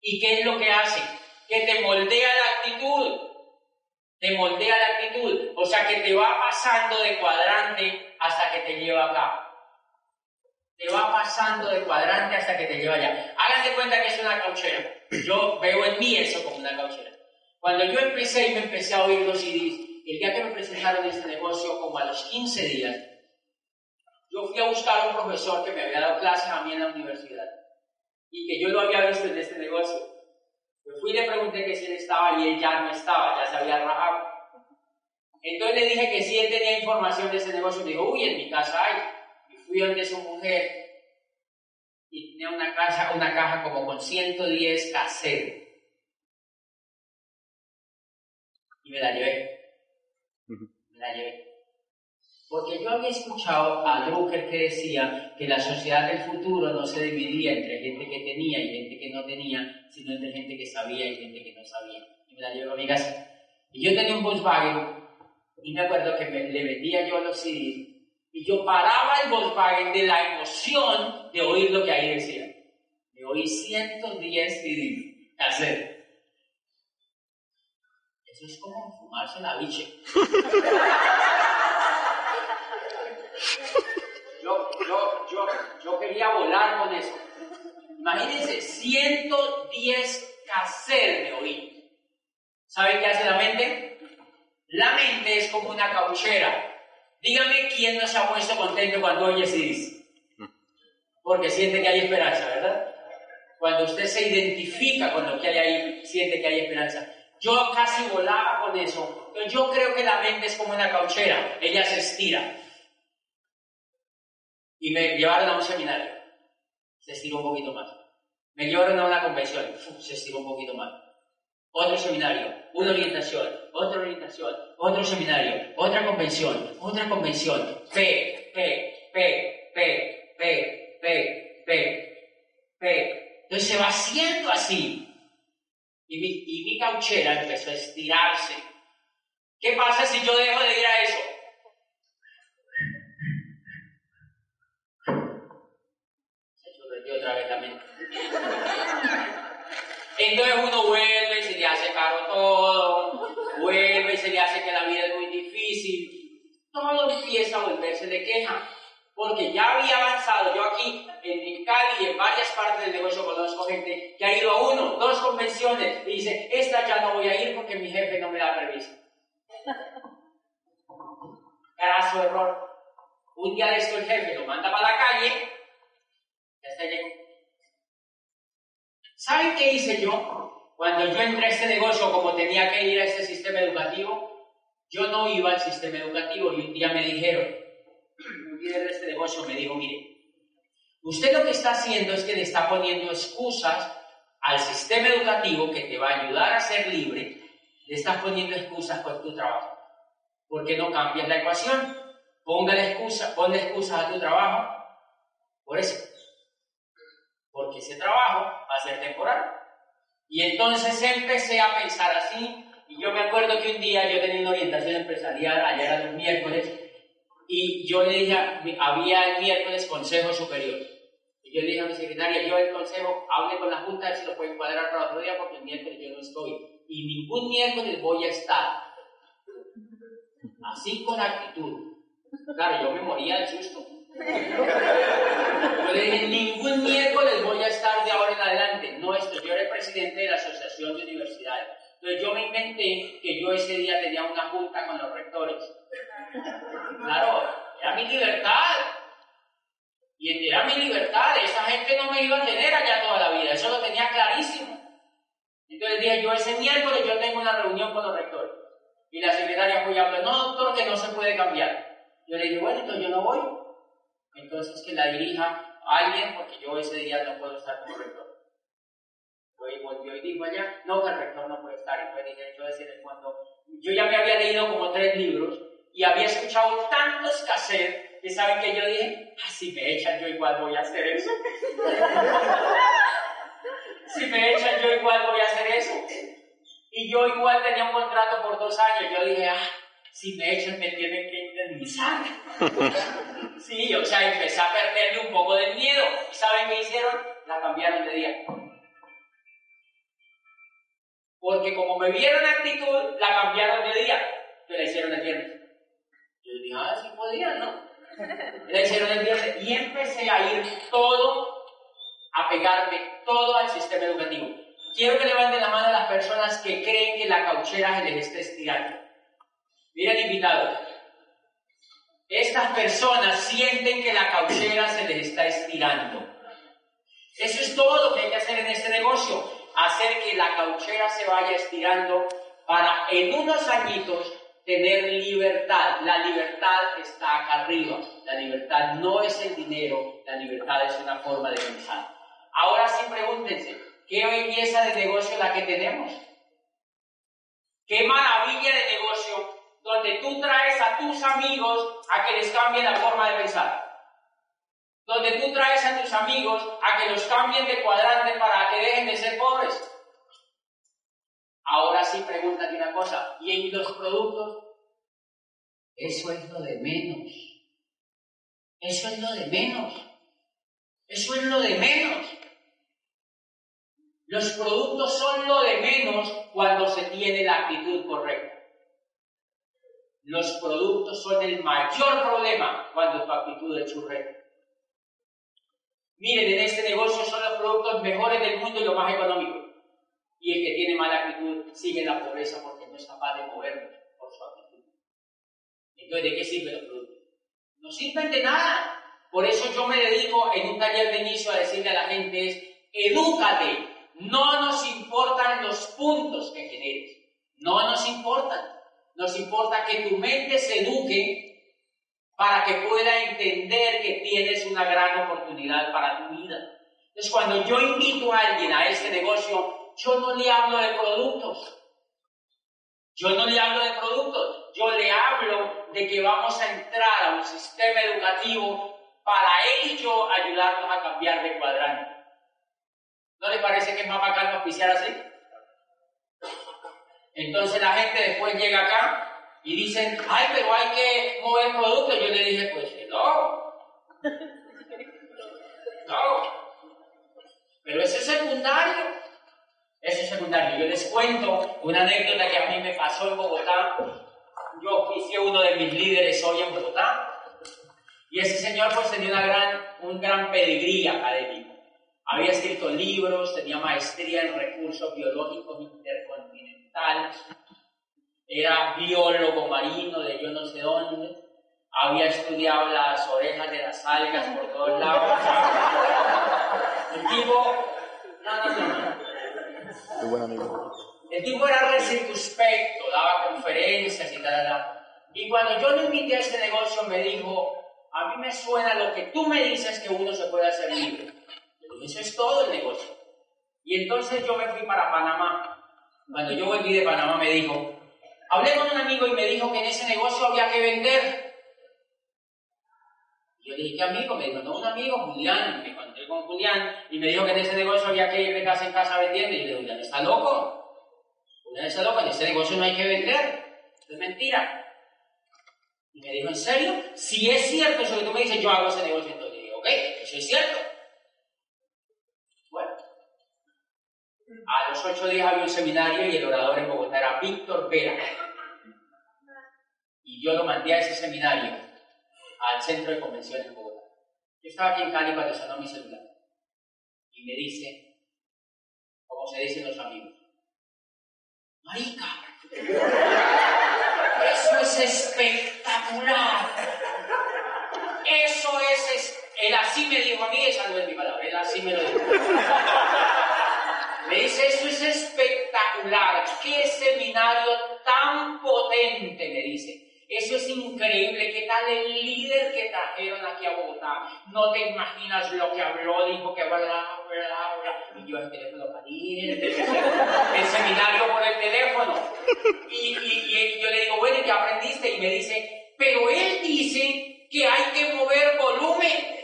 ¿Y qué es lo que hace? Que te moldea la actitud. Te moldea la actitud. O sea, que te va pasando de cuadrante hasta que te lleva acá. Te va pasando de cuadrante hasta que te lleva allá. Háganse cuenta que es una cauchera. Yo veo en mí eso como una cauchera. Cuando yo empecé y me empecé a oír los CDs, el día que me presentaron este negocio, como a los 15 días, yo fui a buscar a un profesor que me había dado clases a mí en la universidad y que yo lo había visto en este negocio. Me fui y le pregunté que si él estaba y él ya no estaba, ya se había rajado. Entonces le dije que si él tenía información de ese negocio, me dijo, uy, en mi casa hay. Y fui donde su mujer y tenía una, casa, una caja como con 110 caseros. Y me la llevé. Me. Porque yo había escuchado a Drucker que decía que la sociedad del futuro no se dividía entre gente que tenía y gente que no tenía, sino entre gente que sabía y gente que no sabía. Y me la llevé a mi casa. Y yo tenía un Volkswagen y me acuerdo que le vendía yo a los CDs y yo paraba el Volkswagen de la emoción de oír lo que ahí decía. Me oí 110 CDs hacer. Es como fumarse la biche. Yo, yo, yo, yo quería volar con eso. Imagínense, 110 caser me oí. ¿Saben qué hace la mente? La mente es como una cauchera. Dígame quién no se ha puesto contento cuando oye dice. Porque siente que hay esperanza, ¿verdad? Cuando usted se identifica con lo que hay ahí, siente que hay esperanza. Yo casi volaba con eso. Entonces yo creo que la mente es como una cauchera, ella se estira. Y me llevaron a un seminario, se estiró un poquito más. Me llevaron a una convención, se estiró un poquito más. Otro seminario, una orientación, otra orientación, otro seminario, otra convención, otra convención. P, P, P, P, P, P, P, P. Entonces se va haciendo así. Y mi, y mi cauchera empezó a estirarse. ¿Qué pasa si yo dejo de ir a eso? Se churreteó otra vez también. Entonces uno vuelve y se le hace caro todo, vuelve y se le hace que la vida es muy difícil. Todo empieza a volverse de queja, porque ya había avanzado. Yo aquí en, Cali y en varias partes del negocio conozco gente que ha ido a uno, dos convenciones y dice, esta ya no voy a ir porque mi jefe no me da permiso. Graso error. Un día de esto el jefe lo manda para la calle, ya está llegando ¿Saben qué hice yo? Cuando yo entré a este negocio, como tenía que ir a este sistema educativo, yo no iba al sistema educativo y un día me dijeron, líder de este negocio me dijo, mire, usted lo que está haciendo es que le está poniendo excusas al sistema educativo que te va a ayudar a ser libre, le estás poniendo excusas con tu trabajo. ¿Por qué no cambias la ecuación? Póngale excusa, ponle excusas a tu trabajo. Por eso, porque ese trabajo va a ser temporal. Y entonces empecé a pensar así, y yo me acuerdo que un día yo tenía una orientación empresarial, allá era los miércoles, y yo le dije, había el miércoles consejo superior. Y yo le dije a mi secretaria, yo el consejo, hable con la junta, si lo pueden cuadrar para otro día, porque el miércoles yo no estoy. Y ningún miércoles voy a estar. Así con actitud. Claro, yo me moría de susto. Yo le dije, ningún miércoles voy a estar de ahora en adelante. No, esto, yo era el presidente de la Asociación de Universidades. Entonces yo me inventé que yo ese día tenía una junta con los rectores. Claro, era mi libertad. Y era mi libertad. Esa gente no me iba a tener allá toda la vida. Eso lo tenía clarísimo. Entonces dije yo, ese miércoles yo tengo una reunión con los rectores. Y la secretaria fue y habló, no doctor, que no se puede cambiar. Yo le dije, bueno, entonces yo no voy. Entonces que la dirija alguien, porque yo ese día no puedo estar como rector. Y volvió y dijo allá, no, que el rector no puede estar. Entonces dije, yo decía en el fondo, yo ya me había leído como tres libros y había escuchado tantos cassettes que saben que yo dije, ah, si me echan yo igual voy a hacer eso. si me echan yo igual voy a hacer eso. Y yo igual tenía un contrato por dos años. Yo dije, ah, si me echan me tienen que indemnizar. sí, o sea, empecé a perderle un poco de miedo. ¿Y saben qué hicieron? La cambiaron de día. Porque como me vieron actitud, la cambiaron de día. Que la hicieron el viernes. Yo dije, ah, sí podían, ¿no? La hicieron el viernes. Y empecé a ir todo, a pegarme todo al sistema educativo. Quiero que levanten la mano a las personas que creen que la cauchera se les está estirando. Miren, invitados. Estas personas sienten que la cauchera se les está estirando. Eso es todo lo que hay que hacer en este negocio. Hacer que la cauchera se vaya estirando para en unos añitos tener libertad. La libertad está acá arriba. La libertad no es el dinero, la libertad es una forma de pensar. Ahora sí pregúntense, ¿Qué belleza de negocio la que tenemos? Qué maravilla de negocio donde tú traes a tus amigos a que les cambien la forma de pensar. Donde tú traes a tus amigos a que los cambien de cuadrante para que dejen de ser pobres. Ahora sí pregúntate una cosa, ¿y en los productos? Eso es lo de menos. Eso es lo de menos. Eso es lo de menos. Los productos son lo de menos cuando se tiene la actitud correcta. Los productos son el mayor problema cuando tu actitud es churreta. Miren, en este negocio son los productos mejores del mundo y lo más económico. Y el que tiene mala actitud sigue en la pobreza porque no es capaz de moverlo por su actitud. Entonces, ¿de qué sirven los productos? No sirven de nada. Por eso yo me dedico en un taller de inicio a decirle a la gente es, edúcate, no nos importan los puntos que generes. No nos importan. Nos importa que tu mente se eduque para que pueda entender que tienes una gran oportunidad para tu vida. Entonces, cuando yo invito a alguien a este negocio, yo no le hablo de productos. Yo no le hablo de productos. Yo le hablo de que vamos a entrar a un sistema educativo para ello ayudarnos a cambiar de cuadrante. ¿No le parece que es más bacán auspiciar así? Entonces la gente después llega acá y dicen, ay, pero hay que mover productos. Yo le dije, pues no. No. Pero ese es secundario. Ese es secundario. Yo les cuento una anécdota que a mí me pasó en Bogotá. Yo oficié uno de mis líderes hoy en Bogotá. Y ese señor pues tenía una gran, un gran pedigrí académico. Había escrito libros, tenía maestría en recursos biológicos intercontinentales, era biólogo marino de yo no sé dónde, había estudiado las orejas de las algas por todos lados. El tipo, no, no, no. buen amigo. El tipo era recircunspecto, daba conferencias y tal, tal. Y cuando yo lo invité a este negocio me dijo, a mí me suena lo que tú me dices que uno se puede hacer libre. Eso es todo el negocio. Y entonces yo me fui para Panamá. Cuando yo volví de Panamá me dijo, hablé con un amigo y me dijo que en ese negocio había que vender. Yo le dije, ¿qué amigo? Me dijo, un amigo, Julián. Me encontré con Julián y me dijo que en ese negocio había que ir de casa en casa vendiendo. Y yo le dije, Julián, ¿está loco? Julián está loco, en ese negocio no hay que vender. es mentira. Y me dijo, ¿en serio? Si es cierto eso que tú me dices, yo hago ese negocio. Entonces le dije, ok, eso es cierto. A los ocho días había un seminario y el orador en Bogotá era Víctor Vera. Y yo lo mandé a ese seminario, al centro de convenciones en Bogotá. Yo estaba aquí en Cali cuando sonó mi celular y me dice, como se dicen los amigos, Marica, eso es espectacular. Eso es, él así me dijo a mí, esa no es mi palabra, él así me lo dijo. Me dice, eso es espectacular, qué seminario tan potente, me dice. Eso es increíble, qué tal el líder que trajeron aquí a Bogotá. No te imaginas lo que habló, dijo que bla, bla, bla, Y yo el teléfono caliente, el seminario por el teléfono. Y, y, yo le digo, bueno, ¿y qué aprendiste? Y me dice, pero él dice que hay que mover volumen,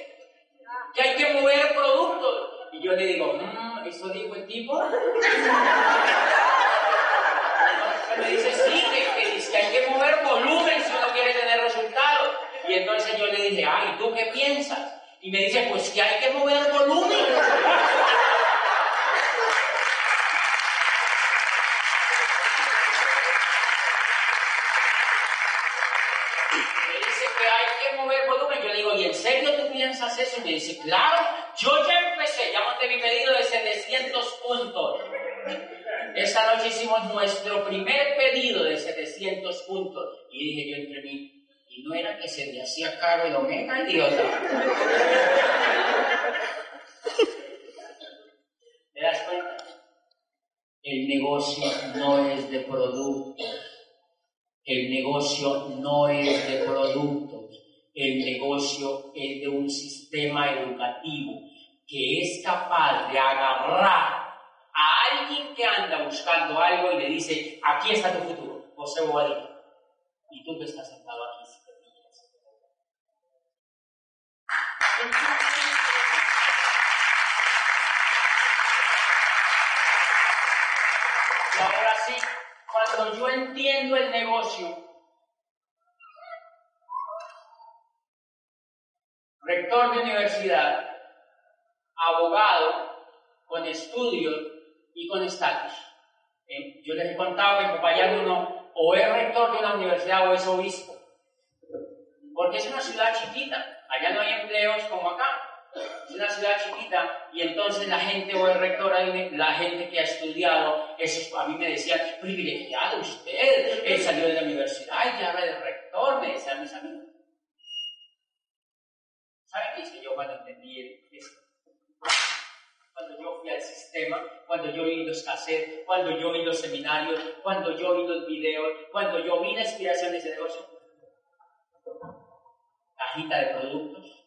que hay que mover productos. Y yo le digo, mmm, ¿eso dijo el tipo? me dice, sí, que, hay que mover volumen si uno quiere tener resultados. Y entonces yo le dije, ah, ¿y tú qué piensas? Y me dice, pues que hay que mover volumen. Me dice que hay que mover volumen. Yo le digo, ¿y en serio tú piensas eso? Y me dice, claro, yo ya empecé, ya monté mi pedido de 700 puntos. Esta noche hicimos nuestro primer pedido de 700 puntos y dije yo entre mí, y no era que se le hacía caro el omega, idiota. ¿Te das cuenta? El negocio no es de productos. El negocio no es de productos. El negocio es de un sistema educativo que es capaz de agarrar a alguien que anda buscando algo y le dice, aquí está tu futuro, José Bobadilla. Y tú que estás sentado aquí, si te Y ahora sí, cuando yo entiendo el negocio, rector de universidad, abogado, con estudios, y con estatus. Eh, yo les he contado que en Popayán uno o es rector de una universidad o es obispo, porque es una ciudad chiquita, allá no hay empleos como acá, es una ciudad chiquita y entonces la gente o es rectora, la gente que ha estudiado, eso a mí me decían, privilegiado usted, él salió de la universidad y habla de rector, me decían mis amigos. ¿Saben qué hice yo cuando entendí esto? cuando yo fui al sistema, cuando yo vi los cassettes, cuando yo vi los seminarios, cuando yo vi los videos, cuando yo vi la inspiración de ese negocio. Cajita de productos.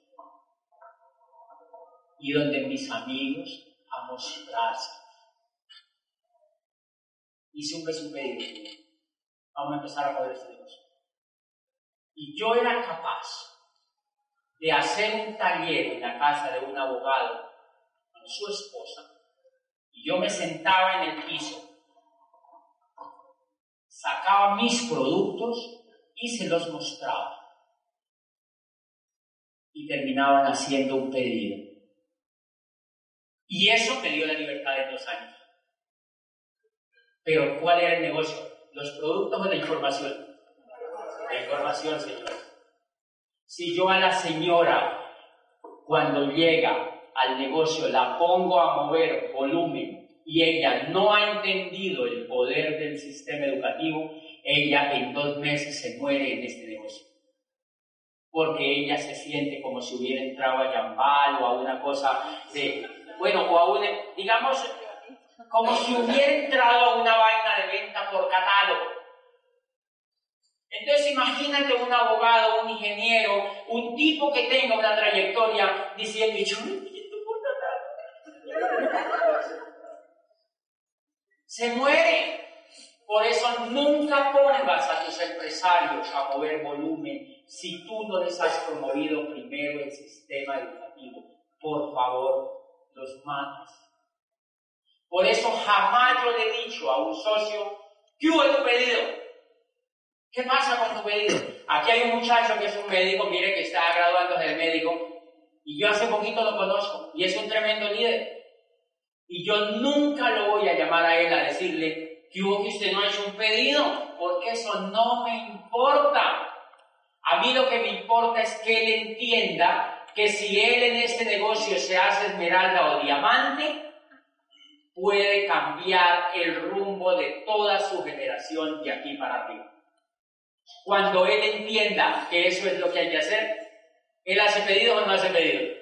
Y donde mis amigos a mostrarse. Hice un pedido. Vamos a empezar a mover este negocio. Y yo era capaz de hacer un taller en la casa de un abogado su esposa, y yo me sentaba en el piso, sacaba mis productos y se los mostraba. Y terminaban haciendo un pedido. Y eso me dio la libertad de dos años. Pero ¿cuál era el negocio? ¿Los productos o la información? La información, señor. Si yo a la señora, cuando llega al negocio, la pongo a mover volumen y ella no ha entendido el poder del sistema educativo, ella en dos meses se muere en este negocio. Porque ella se siente como si hubiera entrado a Yambal o a una cosa de, bueno, o a una, digamos, como si hubiera entrado a una vaina de venta por catálogo. Entonces imagínate un abogado, un ingeniero, un tipo que tenga una trayectoria diciendo, yo se muere. Por eso nunca pongas a tus empresarios a mover volumen si tú no les has promovido primero el sistema educativo. Por favor, los matas. Por eso jamás yo le he dicho a un socio, ¿qué hubo pedido? ¿Qué pasa con tu pedido? Aquí hay un muchacho que es un médico, mire que está graduando de médico, y yo hace poquito lo conozco, y es un tremendo líder. Y yo nunca lo voy a llamar a él a decirle que hubo que usted no ha hecho un pedido, porque eso no me importa. A mí lo que me importa es que él entienda que si él en este negocio se hace esmeralda o diamante, puede cambiar el rumbo de toda su generación de aquí para arriba. Cuando él entienda que eso es lo que hay que hacer, ¿él hace pedido o no hace pedido?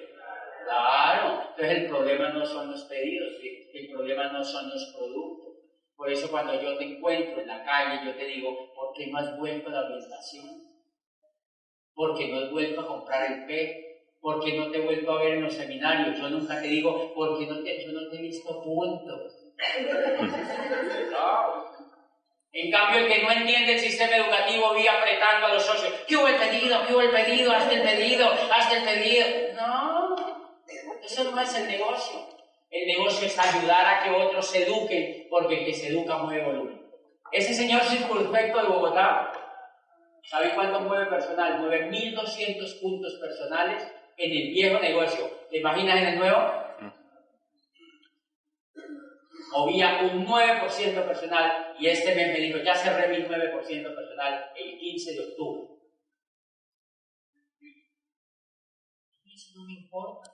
Claro, entonces el problema no son los pedidos, el problema no son los productos. Por eso cuando yo te encuentro en la calle, yo te digo, ¿por qué no has vuelto a la orientación? ¿Por qué no has vuelto a comprar el P? ¿Por qué no te he vuelto a ver en los seminarios? Yo nunca te digo, porque no te, yo no te he visto puntos. En cambio, el que no entiende el sistema educativo vive apretando a los socios. ¿Qué hubo el pedido? ¿Qué hubo el pedido? Hazte el pedido, hazte el pedido. No, eso no es el negocio. El negocio es ayudar a que otros se eduquen, porque el que se educa mueve volumen. Ese señor circunspecto de Bogotá, ¿sabe cuánto mueve personal? Mueve 1.200 puntos personales en el viejo negocio. ¿Te imaginas en el nuevo? Movía un 9% personal y este mes me dijo, ya cerré mi 9% personal el 15 de octubre. Eso no me importa.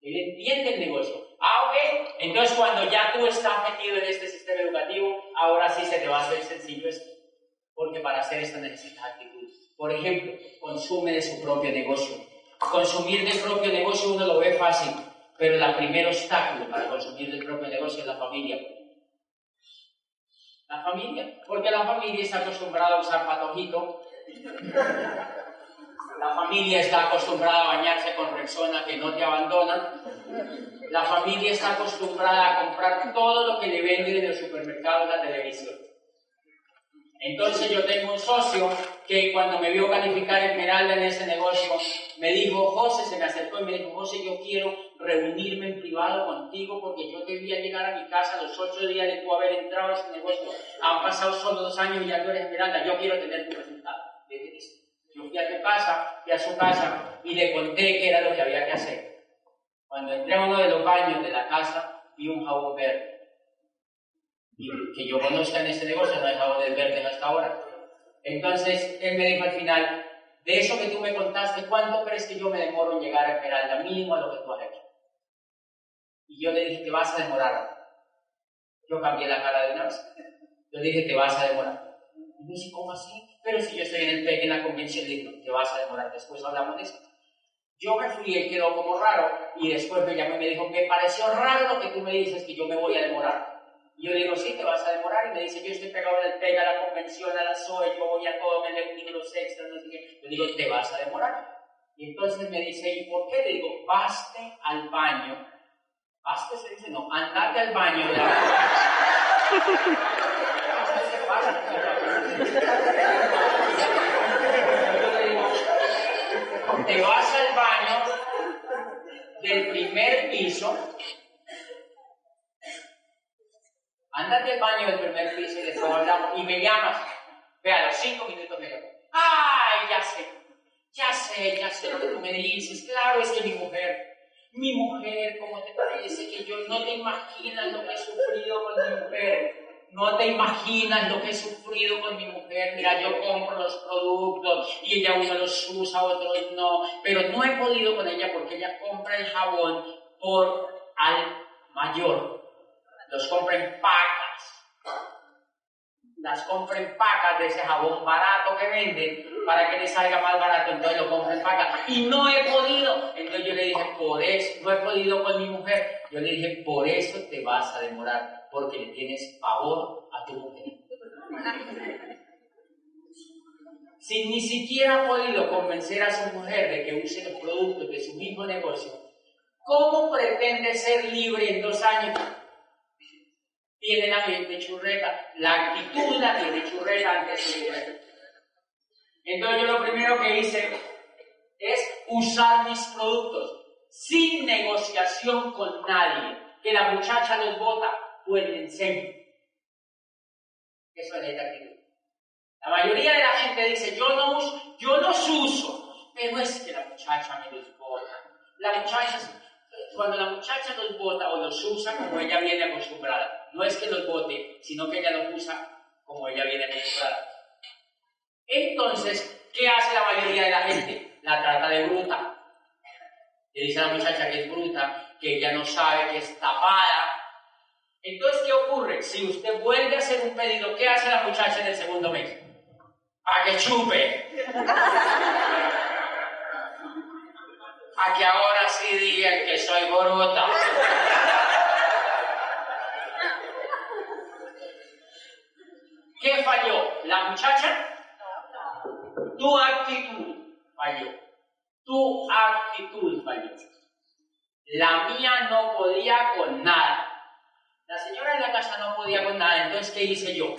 Él entiende el negocio. Ah, ok. Entonces, cuando ya tú estás metido en este sistema educativo, ahora sí se te va a hacer sencillo esto. Porque para hacer esto necesitas actitud. Por ejemplo, consume de su propio negocio. Consumir del propio negocio uno lo ve fácil, pero el primer obstáculo para consumir del propio negocio es la familia. La familia, porque la familia está acostumbrada a usar patojito, la familia está acostumbrada a bañarse con Rexona que no te abandona, la familia está acostumbrada a comprar todo lo que le venden en el supermercado de la televisión. Entonces yo tengo un socio que cuando me vio calificar Esmeralda en ese negocio, me dijo, José, se me acercó y me dijo, José, yo quiero reunirme en privado contigo porque yo te vi a llegar a mi casa los ocho días de tú haber entrado a ese negocio, han pasado solo dos años y ya tú eres Esmeralda, yo quiero tener tu resultado. Yo fui a tu casa, fui a su casa y le conté qué era lo que había que hacer. Cuando entré a uno de los baños de la casa, vi un jabón verde y que yo conozca en este negocio no he dejado de verte hasta ahora. Entonces él me dijo al final, de eso que tú me contaste, ¿cuánto crees que yo me demoro en llegar a Esmeralda? Mínimo a lo que tú has hecho. Y yo le dije, te vas a demorar. Yo cambié la cara de una vez. Yo le dije, te vas a demorar. Y me dice, ¿cómo así? Pero si yo estoy en, el, en la convención, le digo, te vas a demorar. Después hablamos de eso. Yo me fui, él quedó como raro y después me llamó y me dijo, me pareció raro lo que tú me dices que yo me voy a demorar. Y yo digo, sí, te vas a demorar. Y me dice, yo estoy pegado en el pega, a la convención, a la SOE, yo voy a todo, me leo libros extras, no sé qué. Yo digo, te vas a demorar. Y entonces me dice, ¿y por qué? Le digo, baste al baño. Baste se dice, no, andate al baño te vas al baño del primer piso Ándate al baño del primer piso y después hablamos. Y me llamas. Ve, a los cinco minutos me llamas. ¡Ay, ya sé! Ya sé, ya sé lo que tú me dices. Claro, es que mi mujer, mi mujer, ¿cómo te parece? Que yo no te imaginas lo que he sufrido con mi mujer. No te imaginas lo que he sufrido con mi mujer. Mira, yo compro los productos y ella uno los usa, otros no. Pero no he podido con ella porque ella compra el jabón por al mayor los compren pacas. Las compren pacas de ese jabón barato que venden para que les salga más barato, entonces lo compren pacas. Y no he podido. Entonces yo le dije, por eso, no he podido con mi mujer. Yo le dije, por eso te vas a demorar, porque le tienes favor a tu mujer. Si ni siquiera ha podido convencer a su mujer de que use los productos de su mismo negocio, ¿cómo pretende ser libre en dos años tiene la mente churreta, la actitud la tiene churreta ante su Entonces yo lo primero que hice es usar mis productos sin negociación con nadie. Que la muchacha los vota, pues le enseño. Eso es la actitud. La mayoría de la gente dice, yo no uso, yo los uso, pero es que la muchacha me los vota. La muchacha, cuando la muchacha los vota o los usa como ella viene acostumbrada, no es que los vote, sino que ella los usa como ella viene acostumbrada. Entonces, ¿qué hace la mayoría de la gente? La trata de bruta. Le dice a la muchacha que es bruta, que ella no sabe, que es tapada. Entonces, ¿qué ocurre? Si usted vuelve a hacer un pedido, ¿qué hace la muchacha en el segundo mes? A que chupe. A que ahora sí digan que soy bruta. ¿Qué falló? ¿La muchacha? Tu actitud falló. Tu actitud falló. La mía no podía con nada. La señora de la casa no podía con nada. Entonces, ¿qué hice yo?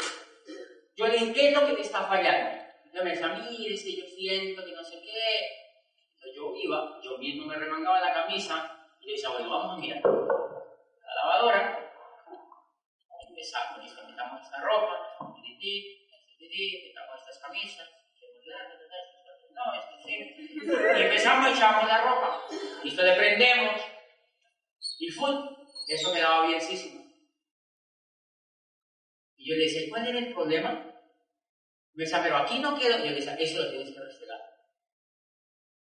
Yo le dije, ¿qué es lo que te está fallando? Entonces me decía, mire, es que yo siento que no sé qué. Entonces yo iba, yo mismo me remangaba la camisa y le decía, bueno, vamos a mirar. La lavadora, empezamos, quitamos esta ropa, quitamos estas camisas, no, esto sí. Y empezamos y echamos la ropa. Listo, le prendemos. Y fue. Eso me daba bienísimo. Y yo le decía, ¿cuál era el problema? Me decía, pero aquí no quedó. Y yo le decía, eso lo tienes que restregar.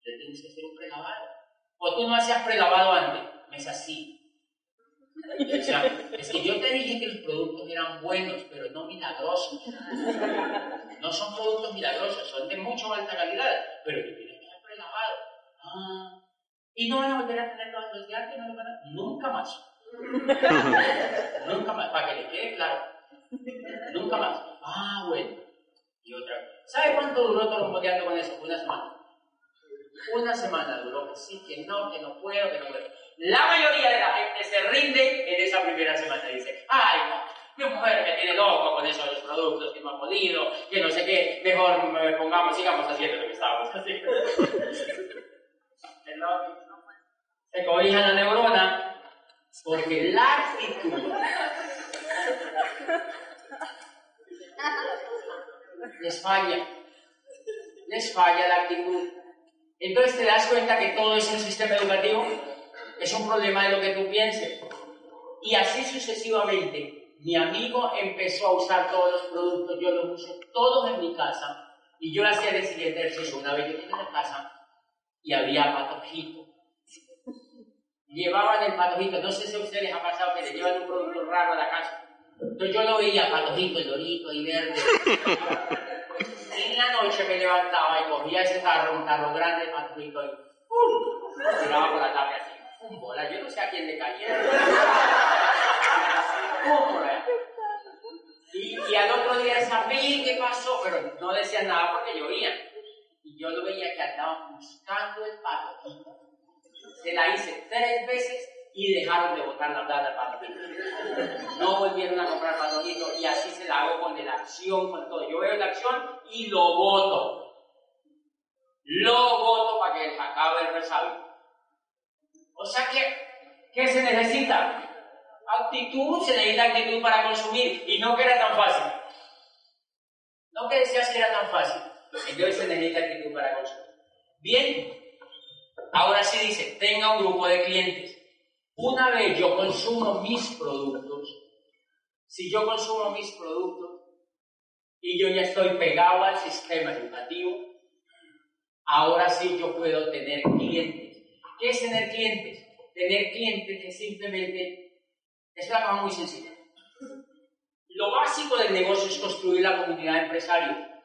Le tienes que hacer un prelavado. O tú no hacías prelavado antes. Me decía, sí. Es que yo te dije que los productos eran buenos, pero no milagrosos. No son productos milagrosos, son de mucha alta calidad, pero que tienes que ser prelavado. Ah, y no van a volver a tener los días, no van a... Nunca más. Nunca más, para que le quede claro. Nunca más. Ah, bueno. Y otra vez. ¿Sabe cuánto duró toromboteando con eso? Una semana. Una semana duró sí, que no, que no puedo, que no puedo. La mayoría de la gente se rinde en esa primera semana. Dice, ay, no, mi mujer me tiene loco con esos los productos que no ha podido, que no sé qué, mejor me pongamos, sigamos haciendo lo que estábamos haciendo. Se cobija la neurona porque la actitud les falla. Les falla la actitud. Entonces te das cuenta que todo es un sistema educativo, es un problema de lo que tú pienses. Y así sucesivamente, mi amigo empezó a usar todos los productos, yo los uso todos en mi casa, y yo hacía el siguiente ejercicio, una vez que en la casa, y había patojito. Llevaban el patojito, no sé si a ustedes les ha pasado que le llevan un producto raro a la casa. Entonces yo lo veía, patojito, el dorito y verde. en la noche me levantaba y cogía ese carro, un carro grande, patojito, y ¡pum! tiraba por la tabla ¡Pum! Bola, yo no sé a quién le. Por Y, y, al otro día sabía qué pasó, pero no decía nada porque llovía. Y yo lo veía que andaba buscando el patojito. Se la hice tres veces y dejaron de botar la plata para No volvieron a comprar patojito y así se la hago con la acción, con todo. Yo veo la acción y lo voto. Lo voto para que acabe el resabio. O sea que, ¿qué se necesita? Actitud, se necesita actitud para consumir y no que era tan fácil. No que decías que era tan fácil. Entonces se necesita actitud para consumir. Bien, ahora sí dice, tenga un grupo de clientes. Una vez yo consumo mis productos, si yo consumo mis productos y yo ya estoy pegado al sistema educativo, ahora sí yo puedo tener clientes. ¿Qué es tener clientes? Tener clientes que simplemente es una cosa muy sencilla. Lo básico del negocio es construir la comunidad empresaria.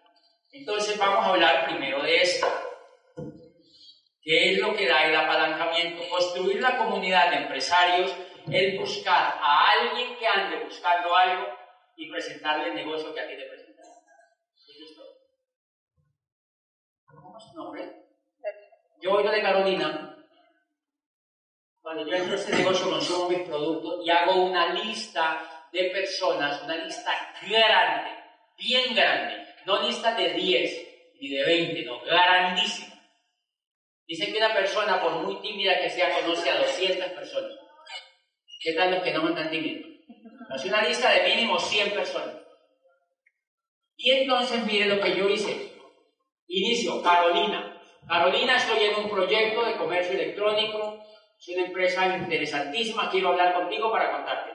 Entonces vamos a hablar primero de esto. ¿Qué es lo que da el apalancamiento? Construir la comunidad de empresarios es buscar a alguien que ande buscando algo y presentarle el negocio que a ti te presenta. Eso es todo. ¿Cómo es tu nombre? Yo voy de Carolina. Cuando yo entro a este negocio, consumo mis productos y hago una lista de personas, una lista grande, bien grande, no lista de 10 ni de 20, no, grandísima Dicen que una persona, por muy tímida que sea, conoce a 200 personas. ¿Qué tal los que no son tan tímidos? Hace una lista de mínimo 100 personas. Y entonces mire lo que yo hice. Inicio, Carolina. Carolina, estoy en un proyecto de comercio electrónico. Es una empresa interesantísima. Quiero hablar contigo para contarte.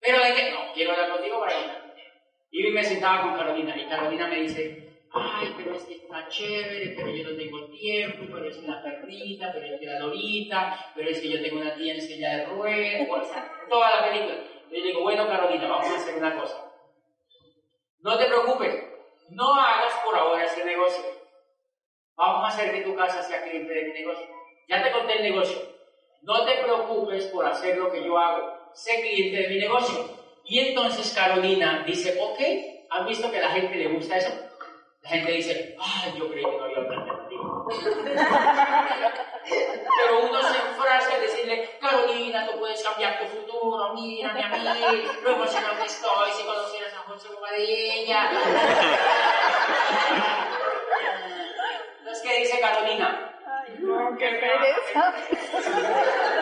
¿Pero de qué? No, quiero hablar contigo para contarte. Y me sentaba con Carolina y Carolina me dice, ay, pero es que está chévere, pero yo no tengo tiempo, pero es una perrita, pero es que la lorita, pero es que yo tengo una tía en silla de ruedas, o sea, toda la película. Yo digo, bueno, Carolina, vamos a hacer una cosa. No te preocupes, no hagas por ahora ese negocio. Vamos a hacer que tu casa sea cliente de mi negocio. Ya te conté el negocio. No te preocupes por hacer lo que yo hago. Sé cliente de mi negocio. Y entonces Carolina dice, ok, ¿han visto que a la gente le gusta eso? La gente dice, ay, yo creí que no había alternativa. Pero uno se enfrasca en decirle, Carolina, tú puedes cambiar tu futuro, mírame a mí, lo emocionado que estoy, si conocieras a José ella. Entonces, ¿qué dice Carolina? No, qué pereza.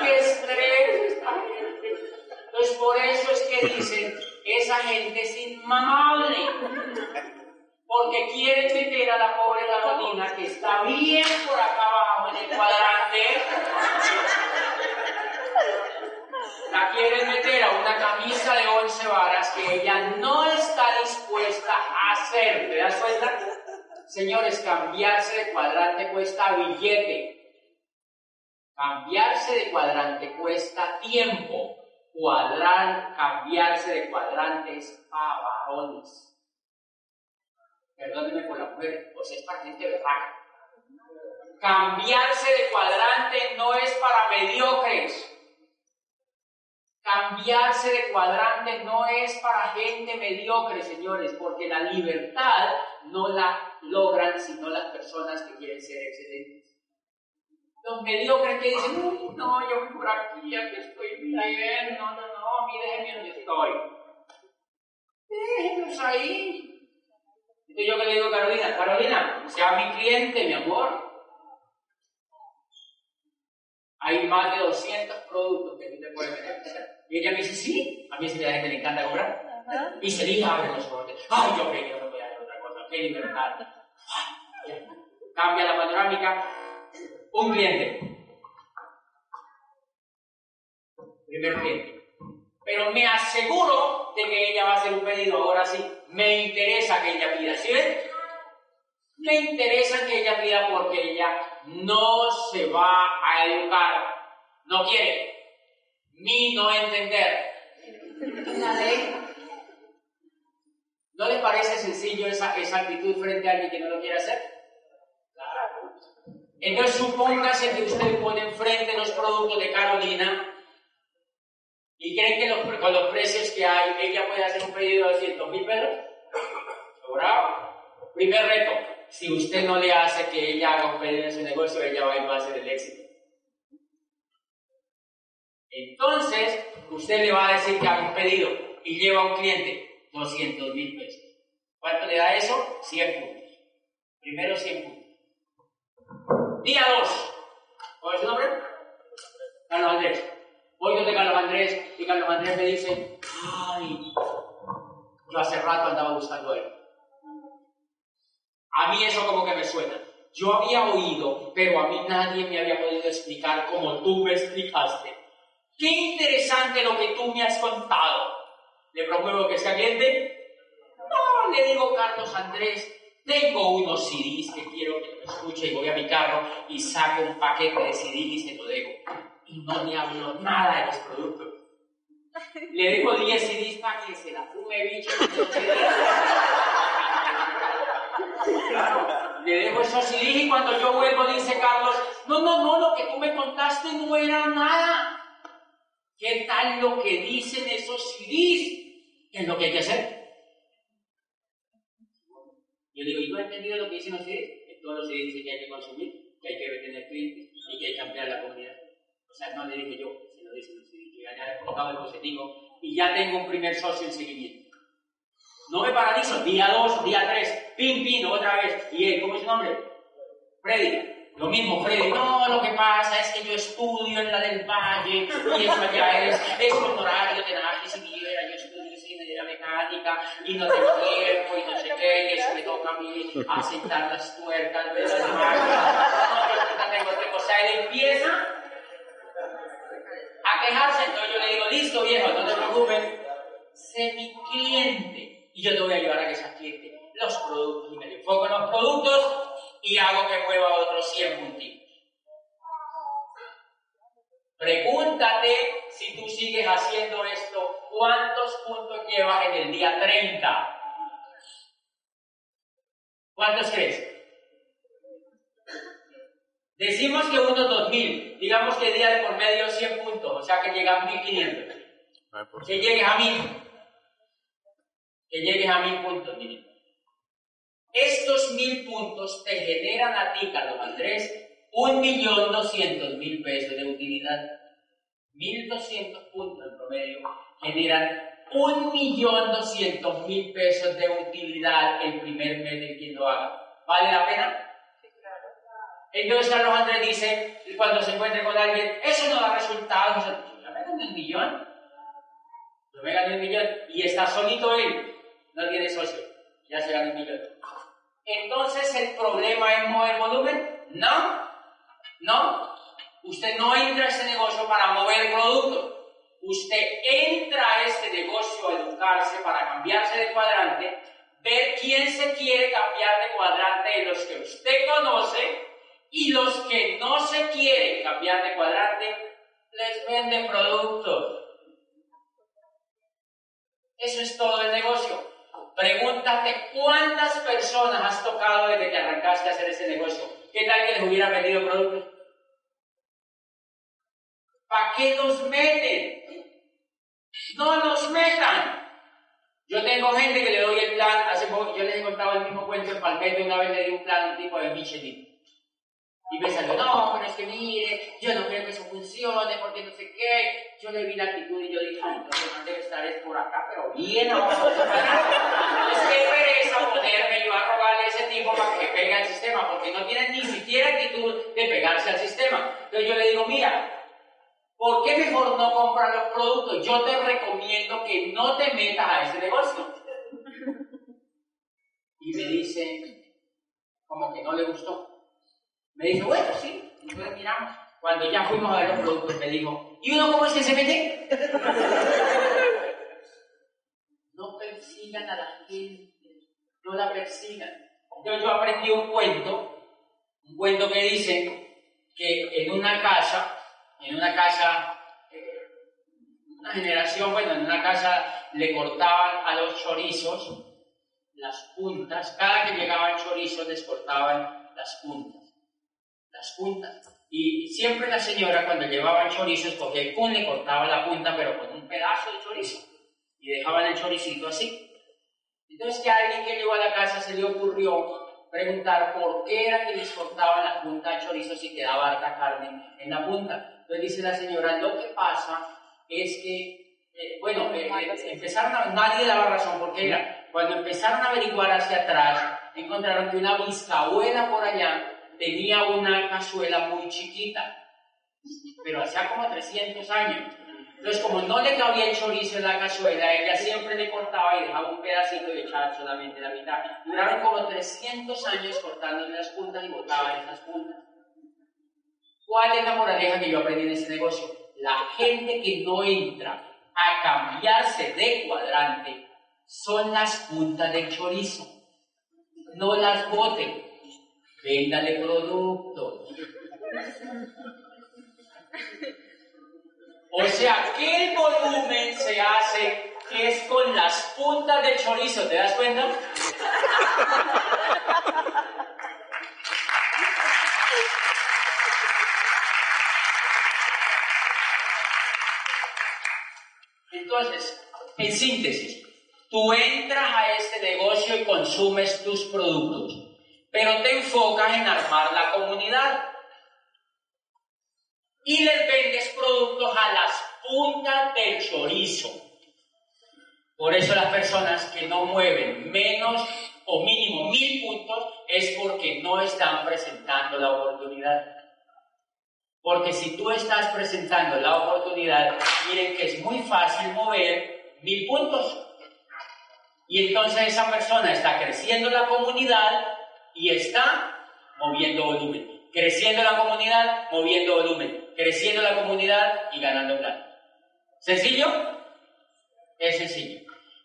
¡Qué estrés! Entonces, por eso es que dicen, esa gente es inmamable porque quieren meter a la pobre Carolina, que está bien por acá abajo en el cuadrante, la quieren meter a una camisa de 11 varas que ella no está dispuesta a hacer. ¿Te das cuenta? Señores, cambiarse de cuadrante cuesta billete. Cambiarse de cuadrante cuesta tiempo. Cuadrar, cambiarse de cuadrante es para varones perdónenme por la mujer, pues es para gente berraca. Cambiarse de cuadrante no es para mediocres. Cambiarse de cuadrante no es para gente mediocre, señores, porque la libertad no la logran sino las personas que quieren ser excelentes. Los mediocres que dicen, no, yo voy por aquí, aquí estoy bien, no, no, no, a déjenme donde estoy. Déjenlos ahí, entonces yo que le digo a Carolina, Carolina, sea mi cliente, mi amor. Hay más de 200 productos que tú te puedes beneficiar. Y ella me dice, sí, a mí sí la gente le encanta comprar. Y se dice, abre los ojos. Ay, yo creo que no voy a hacer otra cosa. Qué libertad. Cambia la panorámica. Un cliente. Primer cliente. Pero me aseguro de que ella va a hacer un pedido ahora sí me interesa que ella pida, ¿sí ven? Me interesa que ella pida porque ella no se va a educar, no quiere, ni no entender. ¿No le parece sencillo esa, esa actitud frente a alguien que no lo quiere hacer? Entonces supóngase que usted pone enfrente los productos de Carolina ¿Y creen que con los precios que hay, ella puede hacer un pedido de 200 mil pesos? ¿Sobrado? Primer reto, si usted no le hace que ella haga un pedido en su negocio, ella va a ir a hacer el éxito. Entonces, usted le va a decir que haga un pedido y lleva a un cliente 200 mil pesos. ¿Cuánto le da eso? 100 puntos. Primero 100 puntos. Día 2. ¿Cuál es su nombre? Carlos Andrés. Voy donde Carlos Andrés y Carlos Andrés me dice, ay, yo hace rato andaba buscando a él. A mí eso como que me suena. Yo había oído, pero a mí nadie me había podido explicar como tú me explicaste. Qué interesante lo que tú me has contado. ¿Le promuevo que sea cliente? No, le digo Carlos Andrés, tengo unos CDs que quiero que lo escuche y voy a mi carro y saco un paquete de CDs y se lo dejo y no le hablo nada de los productos. Le dejo 10 CDs para que se la fume bicho. Le dejo esos CDs y cuando yo vuelvo dice Carlos, no, no, no, lo que tú me contaste no era nada. ¿Qué tal lo que dicen esos CDs? ¿Qué es lo que hay que hacer? Yo digo, ¿y tú has entendido lo que dicen CDs? Que todos los CDs dicen que hay que consumir, que hay que retener clientes y que hay que ampliar la comunidad. O sea, no le dije yo, se lo dicen que ya he colocado el positivo y ya tengo un primer socio en seguimiento. No me paralizo, día 2, día 3, pim, pim, otra vez. ¿Y él, cómo es su nombre? Freddy. Lo mismo, Freddy. No, lo que pasa es que yo estudio en la del Valle y eso allá es, es honorario de nada, y y no tengo tiempo y no sé qué, y eso me toca a mí aceptar las tuercas de las máquinas. No, tengo. O sea, él empieza a quejarse, entonces yo le digo, listo viejo, no te preocupes, sé mi cliente y yo te voy a ayudar a que seas cliente. los productos y me enfoco en los productos y hago que mueva otros 100 puntitos. Pregúntate si tú sigues haciendo esto, ¿cuántos puntos llevas en el día 30? ¿Cuántos crees? Decimos que unos 2000, digamos que día de por medio 100 puntos, o sea que llegas a 1500. Que llegues a 1000. Que llegues a 1000 puntos. Estos 1000 puntos te generan a ti, Carlos Andrés, 1.200.000 pesos de utilidad. 1.200 puntos en promedio generan 1.200.000 pesos de utilidad el primer mes de quien lo haga. ¿Vale la pena? Entonces Carlos Andrés dice, cuando se encuentre con alguien, eso no da resultados. Yo me gané un millón. Yo me gané un millón. Y está solito él. No tiene socio. Ya se gana un millón. Entonces el problema es mover volumen. No. No. Usted no entra a ese negocio para mover productos. Usted entra a este negocio a educarse para cambiarse de cuadrante, ver quién se quiere cambiar de cuadrante de los que usted conoce y los que no se quieren cambiar de cuadrante, les venden productos. Eso es todo el negocio. Pregúntate cuántas personas has tocado desde que arrancaste a hacer ese negocio. ¿Qué tal que les hubiera vendido productos? ¿Para qué los meten? No los metan. Yo tengo gente que le doy el plan, hace poco, yo les he contado el mismo cuento en Palmetto, una vez le di un plan un tipo de Michelin. Y salió, no, pero es que mire, yo no creo que eso funcione, porque no sé qué. Yo le vi la actitud y yo dije, ay, entonces no debe estar es por acá, pero bien, no, es que pereza ponerme yo a robarle a ese tipo para que pegue al sistema, porque no tiene ni siquiera actitud de pegarse al sistema. Entonces yo le digo, mira, ¿por qué mejor no comprar los productos? Yo te recomiendo que no te metas a ese negocio. Y me dice, como que no le gustó. Me dijo, bueno, sí, entonces miramos. Cuando ya fuimos a ver los productos, me dijo, ¿y uno cómo es que se mete? no persigan a la gente, no la persigan. Entonces yo aprendí un cuento, un cuento que dice que en una casa, en una casa, eh, una generación, bueno, en una casa le cortaban a los chorizos las puntas, cada que llegaban chorizos les cortaban las puntas las puntas. Y siempre la señora cuando llevaba el chorizo cogía el cun, le cortaba la punta, pero con un pedazo de chorizo. Y dejaban el choricito así. Entonces que a alguien que llegó a la casa se le ocurrió preguntar por qué era que les cortaban la punta de chorizo si quedaba harta carne en la punta. Entonces dice la señora, lo que pasa es que, eh, bueno, eh, eh, empezaron a, nadie daba razón porque era, cuando empezaron a averiguar hacia atrás, encontraron que una bisabuela por allá tenía una cazuela muy chiquita, pero hacía como 300 años. Entonces, como no le cabía el chorizo en la cazuela, ella siempre le cortaba y dejaba un pedacito y echaba solamente la mitad. Duraron como 300 años cortándole las puntas y botaban esas puntas. ¿Cuál es la moraleja que yo aprendí en ese negocio? La gente que no entra a cambiarse de cuadrante son las puntas del chorizo. No las boten véndale productos. O sea, que el volumen se hace es con las puntas del chorizo, ¿te das cuenta? En síntesis, tú entras a este negocio y consumes tus productos pero te enfocas en armar la comunidad. Y les vendes productos a las puntas del chorizo. Por eso las personas que no mueven menos o mínimo mil puntos es porque no están presentando la oportunidad. Porque si tú estás presentando la oportunidad, miren que es muy fácil mover mil puntos. Y entonces esa persona está creciendo la comunidad y está moviendo volumen. Creciendo la comunidad, moviendo volumen. Creciendo la comunidad y ganando plata. ¿Sencillo? Es sencillo.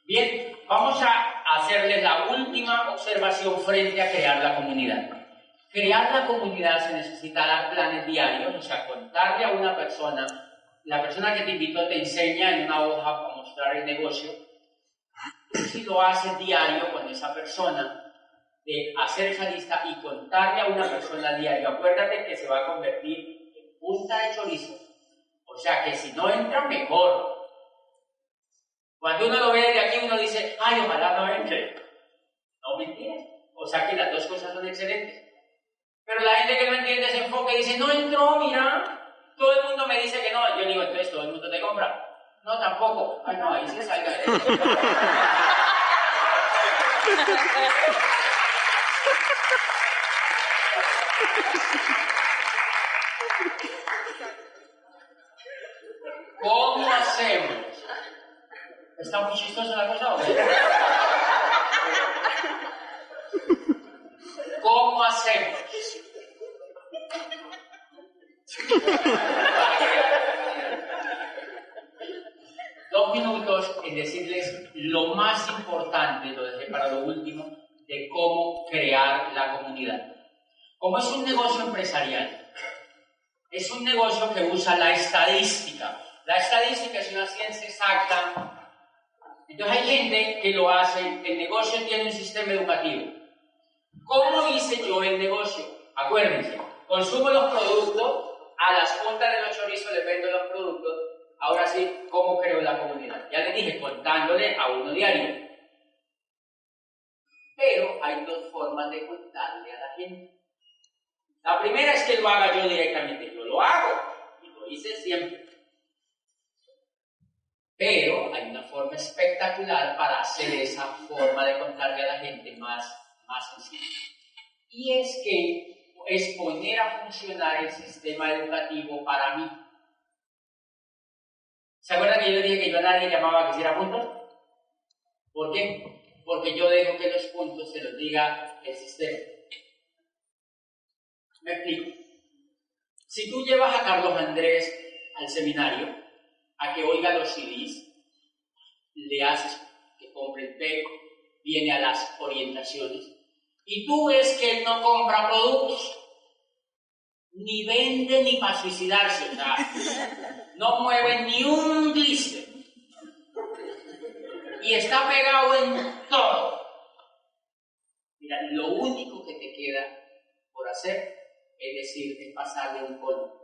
Bien, vamos a, hacerles la última observación frente a crear la comunidad. Crear la comunidad se necesita dar planes diarios, o sea, contarle a una persona, la persona que te invitó te enseña en una hoja para mostrar el negocio, si lo haces diario con esa persona, de hacer esa lista y contarle a una persona diario, acuérdate que se va a convertir en punta de chorizo. O sea que si no entra, mejor. Cuando uno lo ve de aquí, uno dice, ay, ojalá no entre. No mentira. O sea que las dos cosas son excelentes. Pero la gente que no entiende ese enfoque dice, no entró, mira. Todo el mundo me dice que no. Yo digo, entonces todo el mundo te compra. No, tampoco. Ay, no, ahí sí salga de ¿Cómo hacemos? ¿Está muy chistosa la cosa o ¿Cómo hacemos? Dos minutos en decirles lo más importante, lo dejé para lo último, de cómo crear la comunidad. Como es un negocio es un negocio que usa la estadística. La estadística es una ciencia exacta. Entonces hay gente que lo hace, el negocio tiene un sistema educativo. ¿Cómo hice yo el negocio? Acuérdense, consumo los productos, a las puntas de los chorizos les vendo los productos, ahora sí, ¿cómo creo la comunidad? Ya les dije, contándole a uno diario. Pero hay dos formas de contarle a la gente. La primera es que lo haga yo directamente, yo lo hago y lo hice siempre. Pero hay una forma espectacular para hacer esa forma de contarle a la gente más, más sencilla. Y es que es poner a funcionar el sistema educativo para mí. ¿Se acuerdan que yo dije que yo a nadie llamaba que hiciera puntos? ¿Por qué? Porque yo dejo que los puntos se los diga el sistema. Me explico. Si tú llevas a Carlos Andrés al seminario, a que oiga los CDs, le haces que compre el PEC, viene a las orientaciones, y tú ves que él no compra productos, ni vende ni para suicidarse, o no mueve ni un glister, y está pegado en todo. Mira, lo único que te queda por hacer es decir, es pasarle un cono.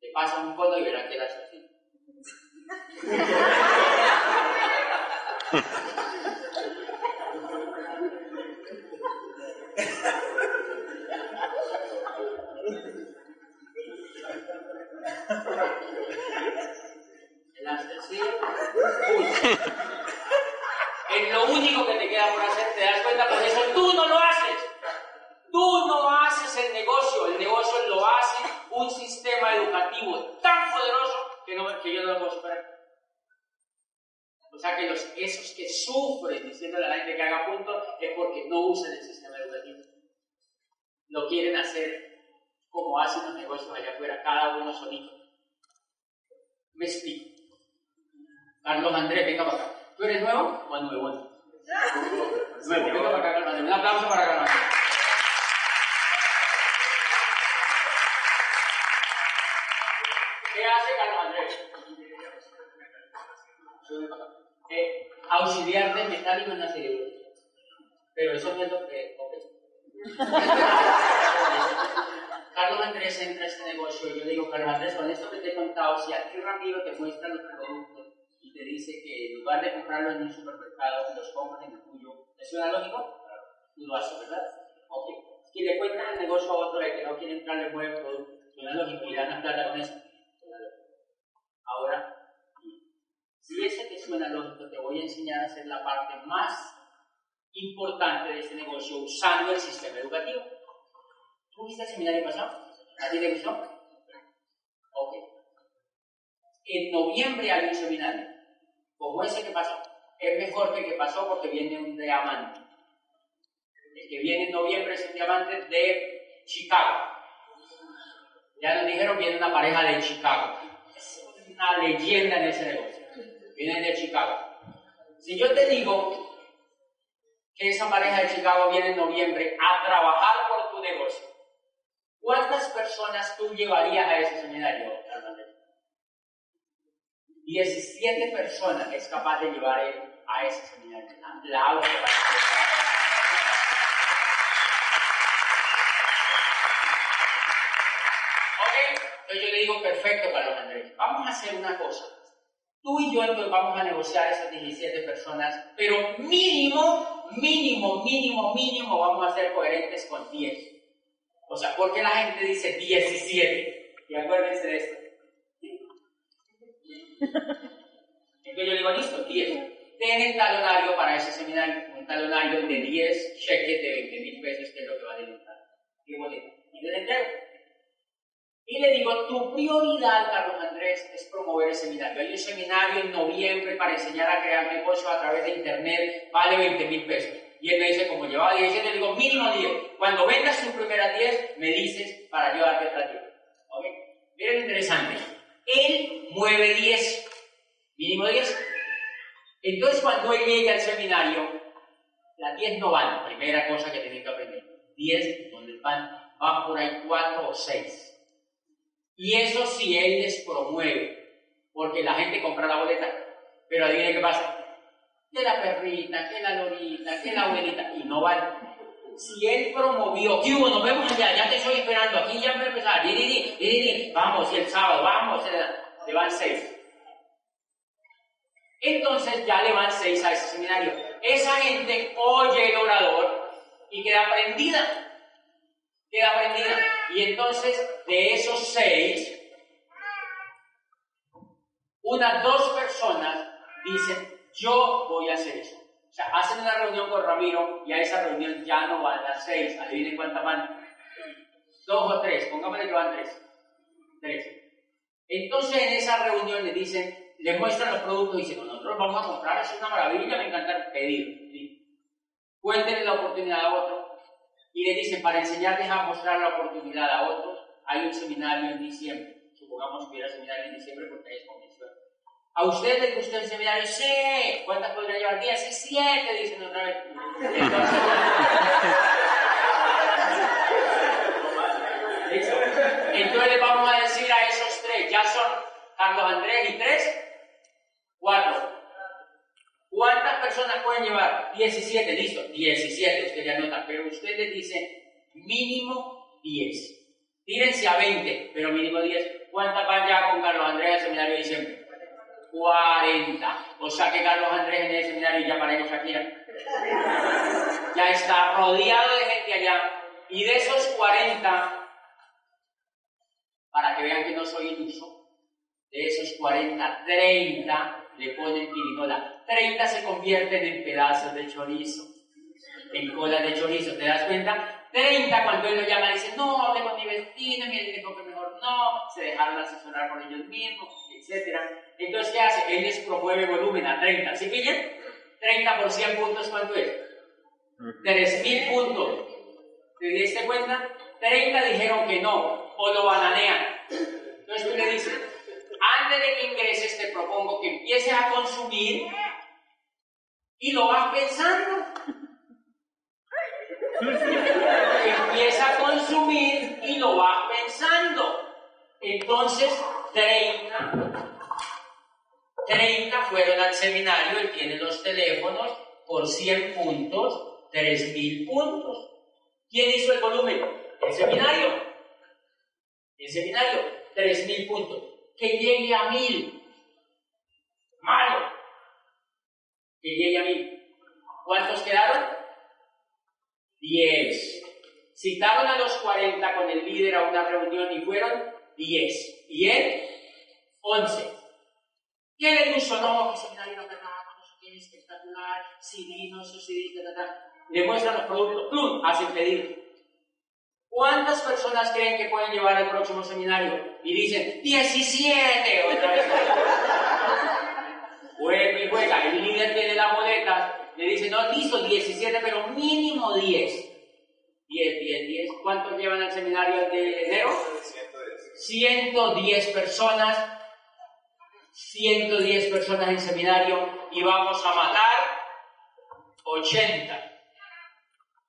Le pasa un cono y verá que era así. El así. Es lo único que te queda por hacer, te das cuenta, por eso tú no lo haces. Tú no haces el negocio, el negocio lo hace un sistema educativo tan poderoso que, no, que yo no lo puedo superar. O sea que los, esos que sufren diciéndole a la gente que haga punto es porque no usan el sistema educativo. Lo quieren hacer como hacen los negocios allá afuera, cada uno solito. Me explico. Carlos Andrés, venga para acá. ¿Tú eres nuevo o nuevo? Nuevo, venga para acá, Carlos Andrés. Un aplauso para Carlos Andrés. ¿Qué hace Carlos Andrés? Eh, auxiliar de metal y serie de Pero eso no es lo que. Carlos Andrés entra a este negocio y yo le digo, Carlos Andrés, con esto que te he contado, si a ti Ramiro te muestra los productos y te dice que en lugar de comprarlos en un supermercado, los compras en el tuyo, ¿te suena lógico? Tú lo haces, ¿verdad? Ok. Si le cuentas el negocio a otro de que no quiere entrar, le mueve producto, suena lógico y ganas plata con eso. Ahora, si ese te suena lógico, te voy a enseñar a hacer la parte más importante de este negocio usando el sistema educativo. ¿Tú viste el seminario pasado? ¿A ti te gustó? Ok. En noviembre hay un seminario, como ese que pasó. Es mejor que el que pasó porque viene un diamante. El que viene en noviembre es un diamante de Chicago. Ya nos dijeron, viene una pareja de Chicago. Una leyenda en ese negocio. Vienen de Chicago. Si yo te digo que esa pareja de Chicago viene en noviembre a trabajar por tu negocio, ¿cuántas personas tú llevarías a ese seminario, 17 personas es capaz de llevar a ese seminario. Aplausos Ok, yo le digo, perfecto, Carlos Andrés, vamos a hacer una cosa. Tú y yo entonces vamos a negociar esas 17 personas, pero mínimo, mínimo, mínimo, mínimo vamos a ser coherentes con 10. O sea, ¿por qué la gente dice 17? Y acuérdense de esto. Entonces yo digo, listo, 10. Ten el talonario para ese seminario, un talonario de 10 cheques de 20 mil pesos, que es lo que va a demostrar. Qué bonito. Y le entrego. Y le digo, tu prioridad, Carlos Andrés, es promover el seminario. Hay un seminario en noviembre para enseñar a crear negocios a través de Internet, vale 20 mil pesos. Y él me dice, como llevaba 10, yo le digo, mínimo 10. Cuando vendas tus primeras 10, me dices para yo darte otra 10. ¿Ok? Miren, interesante. Él mueve 10, mínimo 10. Entonces, cuando él llegue al seminario, las 10 no van, primera cosa que tienen que aprender. 10, donde van, van por ahí 4 o 6. Y eso si él les promueve, porque la gente compra la boleta, pero adivinen qué pasa. Que la perrita, que la lorita, que la abuelita, y no van. Si él promovió, ¿qué hubo? Nos vemos allá, ya te estoy esperando, aquí ya a empezar, vamos, y el sábado, vamos, le van seis. Entonces ya le van seis a ese seminario. Esa gente oye el orador y queda prendida. Queda prendida. Y entonces de esos seis, unas dos personas dicen, yo voy a hacer eso. O sea, hacen una reunión con Ramiro y a esa reunión ya no van las seis. Adivinen cuántas van. Dos o tres. Pongámosle que van tres. Tres. Entonces en esa reunión le dicen, le muestran los productos y dicen, nosotros vamos a comprar, es una maravilla, me encanta pedir. Cuéntenle la oportunidad a otro y le dicen, para enseñarles a mostrar la oportunidad a otros, hay un seminario en diciembre. Supongamos que hubiera seminario en diciembre porque es convención. ¿A ustedes les gusta el seminario? Sí. ¿Cuántas podría llevar? Diez. Siete, dicen otra vez. Entonces, Entonces le vamos a decir a esos tres, ya son Carlos Andrés y tres, Cuatro. ¿Cuántas personas pueden llevar? 17, listo, 17, usted ya nota, pero usted le dice mínimo 10. Tírense a 20, pero mínimo 10. ¿Cuántas van ya con Carlos Andrés al seminario de diciembre? 40. O sea que Carlos Andrés en el seminario ya para ellos aquí ya está rodeado de gente allá. Y de esos 40, para que vean que no soy iluso, de esos 40, 30 le ponen pirinola. 30 se convierten en pedazos de chorizo, en cola de chorizo, ¿te das cuenta? 30 cuando él lo llama dice, no, hablé con mi vecino, me dijo que mejor no, se dejaron asesorar por ellos mismos, etc. Entonces, ¿qué hace? Él les promueve volumen a 30, ¿sí pillan? 30 por 100 puntos, ¿cuánto es? 3.000 puntos. ¿Te diste cuenta? 30 dijeron que no, o lo bananean. Entonces tú le dices, antes de que ingreses te propongo que empieces a consumir y lo vas pensando. Empieza a consumir y lo vas pensando. Entonces, 30, 30 fueron al seminario, él tiene los teléfonos, por 100 puntos, 3.000 puntos. ¿Quién hizo el volumen? El seminario. El seminario, 3.000 puntos que llegue a mil. Malo. Que llegue a mil. ¿Cuántos quedaron? Diez. Citaron a los cuarenta con el líder a una reunión y fueron diez. ¿Y él? Once. ¿Qué le puso? No, que seminario no qué, espectacular, CD, no sé si Le muestran los productos, ¡plum! Hacen pedido. ¿Cuántas personas creen que pueden llevar al próximo seminario? Y dicen, 17, otra vez. Vuelve y juega. El líder tiene la boleta, le dice, no, listo, 17, pero mínimo 10. 10, 10, 10. ¿Cuántos llevan al seminario de enero? 110 personas. 110 personas en seminario y vamos a matar 80.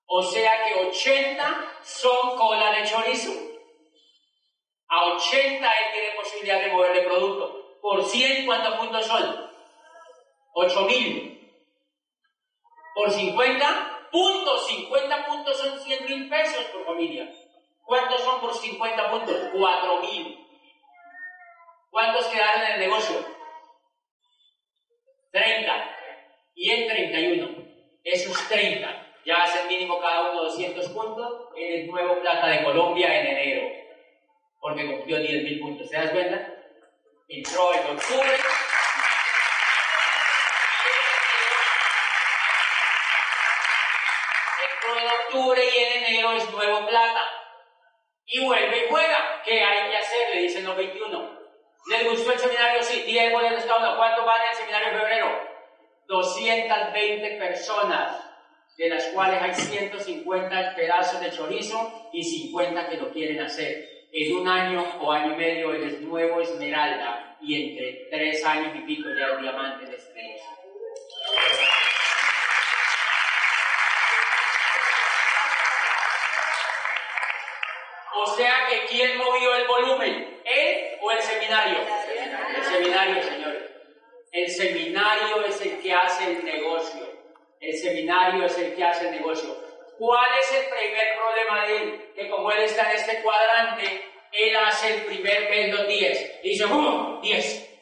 O sea que 80 son cola de chorizo. A 80 él tiene posibilidad de mover de producto. Por 100, ¿cuántos puntos son? 8000. Por 50 puntos. 50 puntos son 100 mil pesos por familia. ¿Cuántos son por 50 puntos? 4000. ¿Cuántos quedaron en el negocio? 30. Y en 31. Esos 30 ya hace mínimo cada uno 200 puntos en el nuevo Plata de Colombia en enero, porque cumplió 10.000 puntos. ¿Se das cuenta? Entró en octubre. Entró en octubre y en enero es nuevo Plata. Y vuelve y juega. ¿Qué hay que hacer? Le dicen los 21. ¿Les gustó el seminario? Sí. 10 boletos cada uno. ¿Cuánto vale el seminario en febrero? 220 personas de las cuales hay 150 pedazos de chorizo y 50 que lo quieren hacer. En un año o año y medio es nuevo esmeralda y entre tres años y pico ya es diamante de estrellas. O sea que ¿quién movió el volumen? ¿Él o el seminario? El seminario, señores. El seminario es el que hace el negocio. El seminario es el que hace el negocio. ¿Cuál es el primer problema de él? Que como él está en este cuadrante, él hace el primer mes los 10. Dice, ¡uh! 10.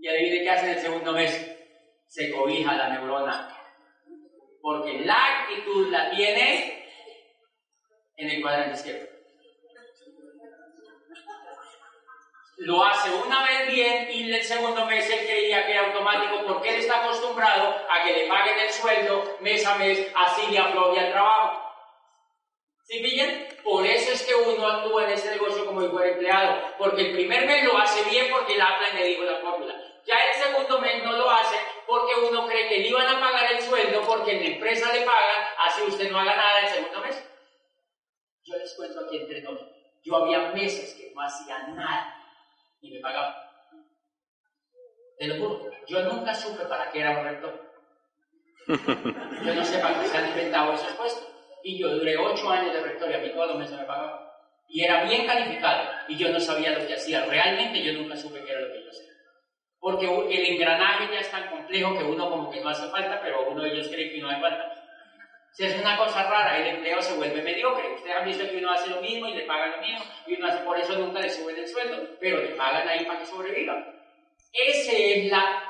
Y adivine qué hace en el segundo mes. Se cobija la neurona. Porque la actitud la tiene en el cuadrante izquierdo. Lo hace una vez bien y el segundo mes él creía que era automático porque él está acostumbrado a que le paguen el sueldo mes a mes, así le aplaude al trabajo. ¿Sí pillan? Por eso es que uno actúa en ese negocio como si fuera empleado, porque el primer mes lo hace bien porque él habla y le dijo la fórmula. Ya el segundo mes no lo hace porque uno cree que le iban a pagar el sueldo porque en la empresa le pagan, así usted no haga nada el segundo mes. Yo les cuento aquí entre nosotros, yo había meses que no hacía nada y me pagaba. Te lo juro, yo nunca supe para qué era un rector. Yo no sé para qué se han inventado esos puestos. Y yo duré ocho años de rector y a mí todos los meses me pagaban. Y era bien calificado y yo no sabía lo que hacía. Realmente yo nunca supe qué era lo que yo hacía. Porque el engranaje ya es tan complejo que uno como que no hace falta, pero uno de ellos cree que no hace falta. Si es una cosa rara, el empleo se vuelve mediocre. Ustedes han visto que uno hace lo mismo y le pagan lo mismo, y uno hace por eso nunca le suben el sueldo, pero le pagan ahí para que sobreviva. Esa es la,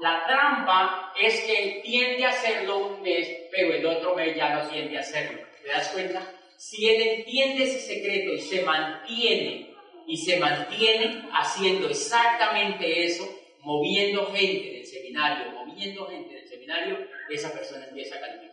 la trampa, es que tiende a hacerlo un mes, pero el otro mes ya no tiende a hacerlo. ¿Te das cuenta? Si él entiende ese secreto y se mantiene, y se mantiene haciendo exactamente eso, moviendo gente del seminario, moviendo gente del seminario, esa persona empieza a calificar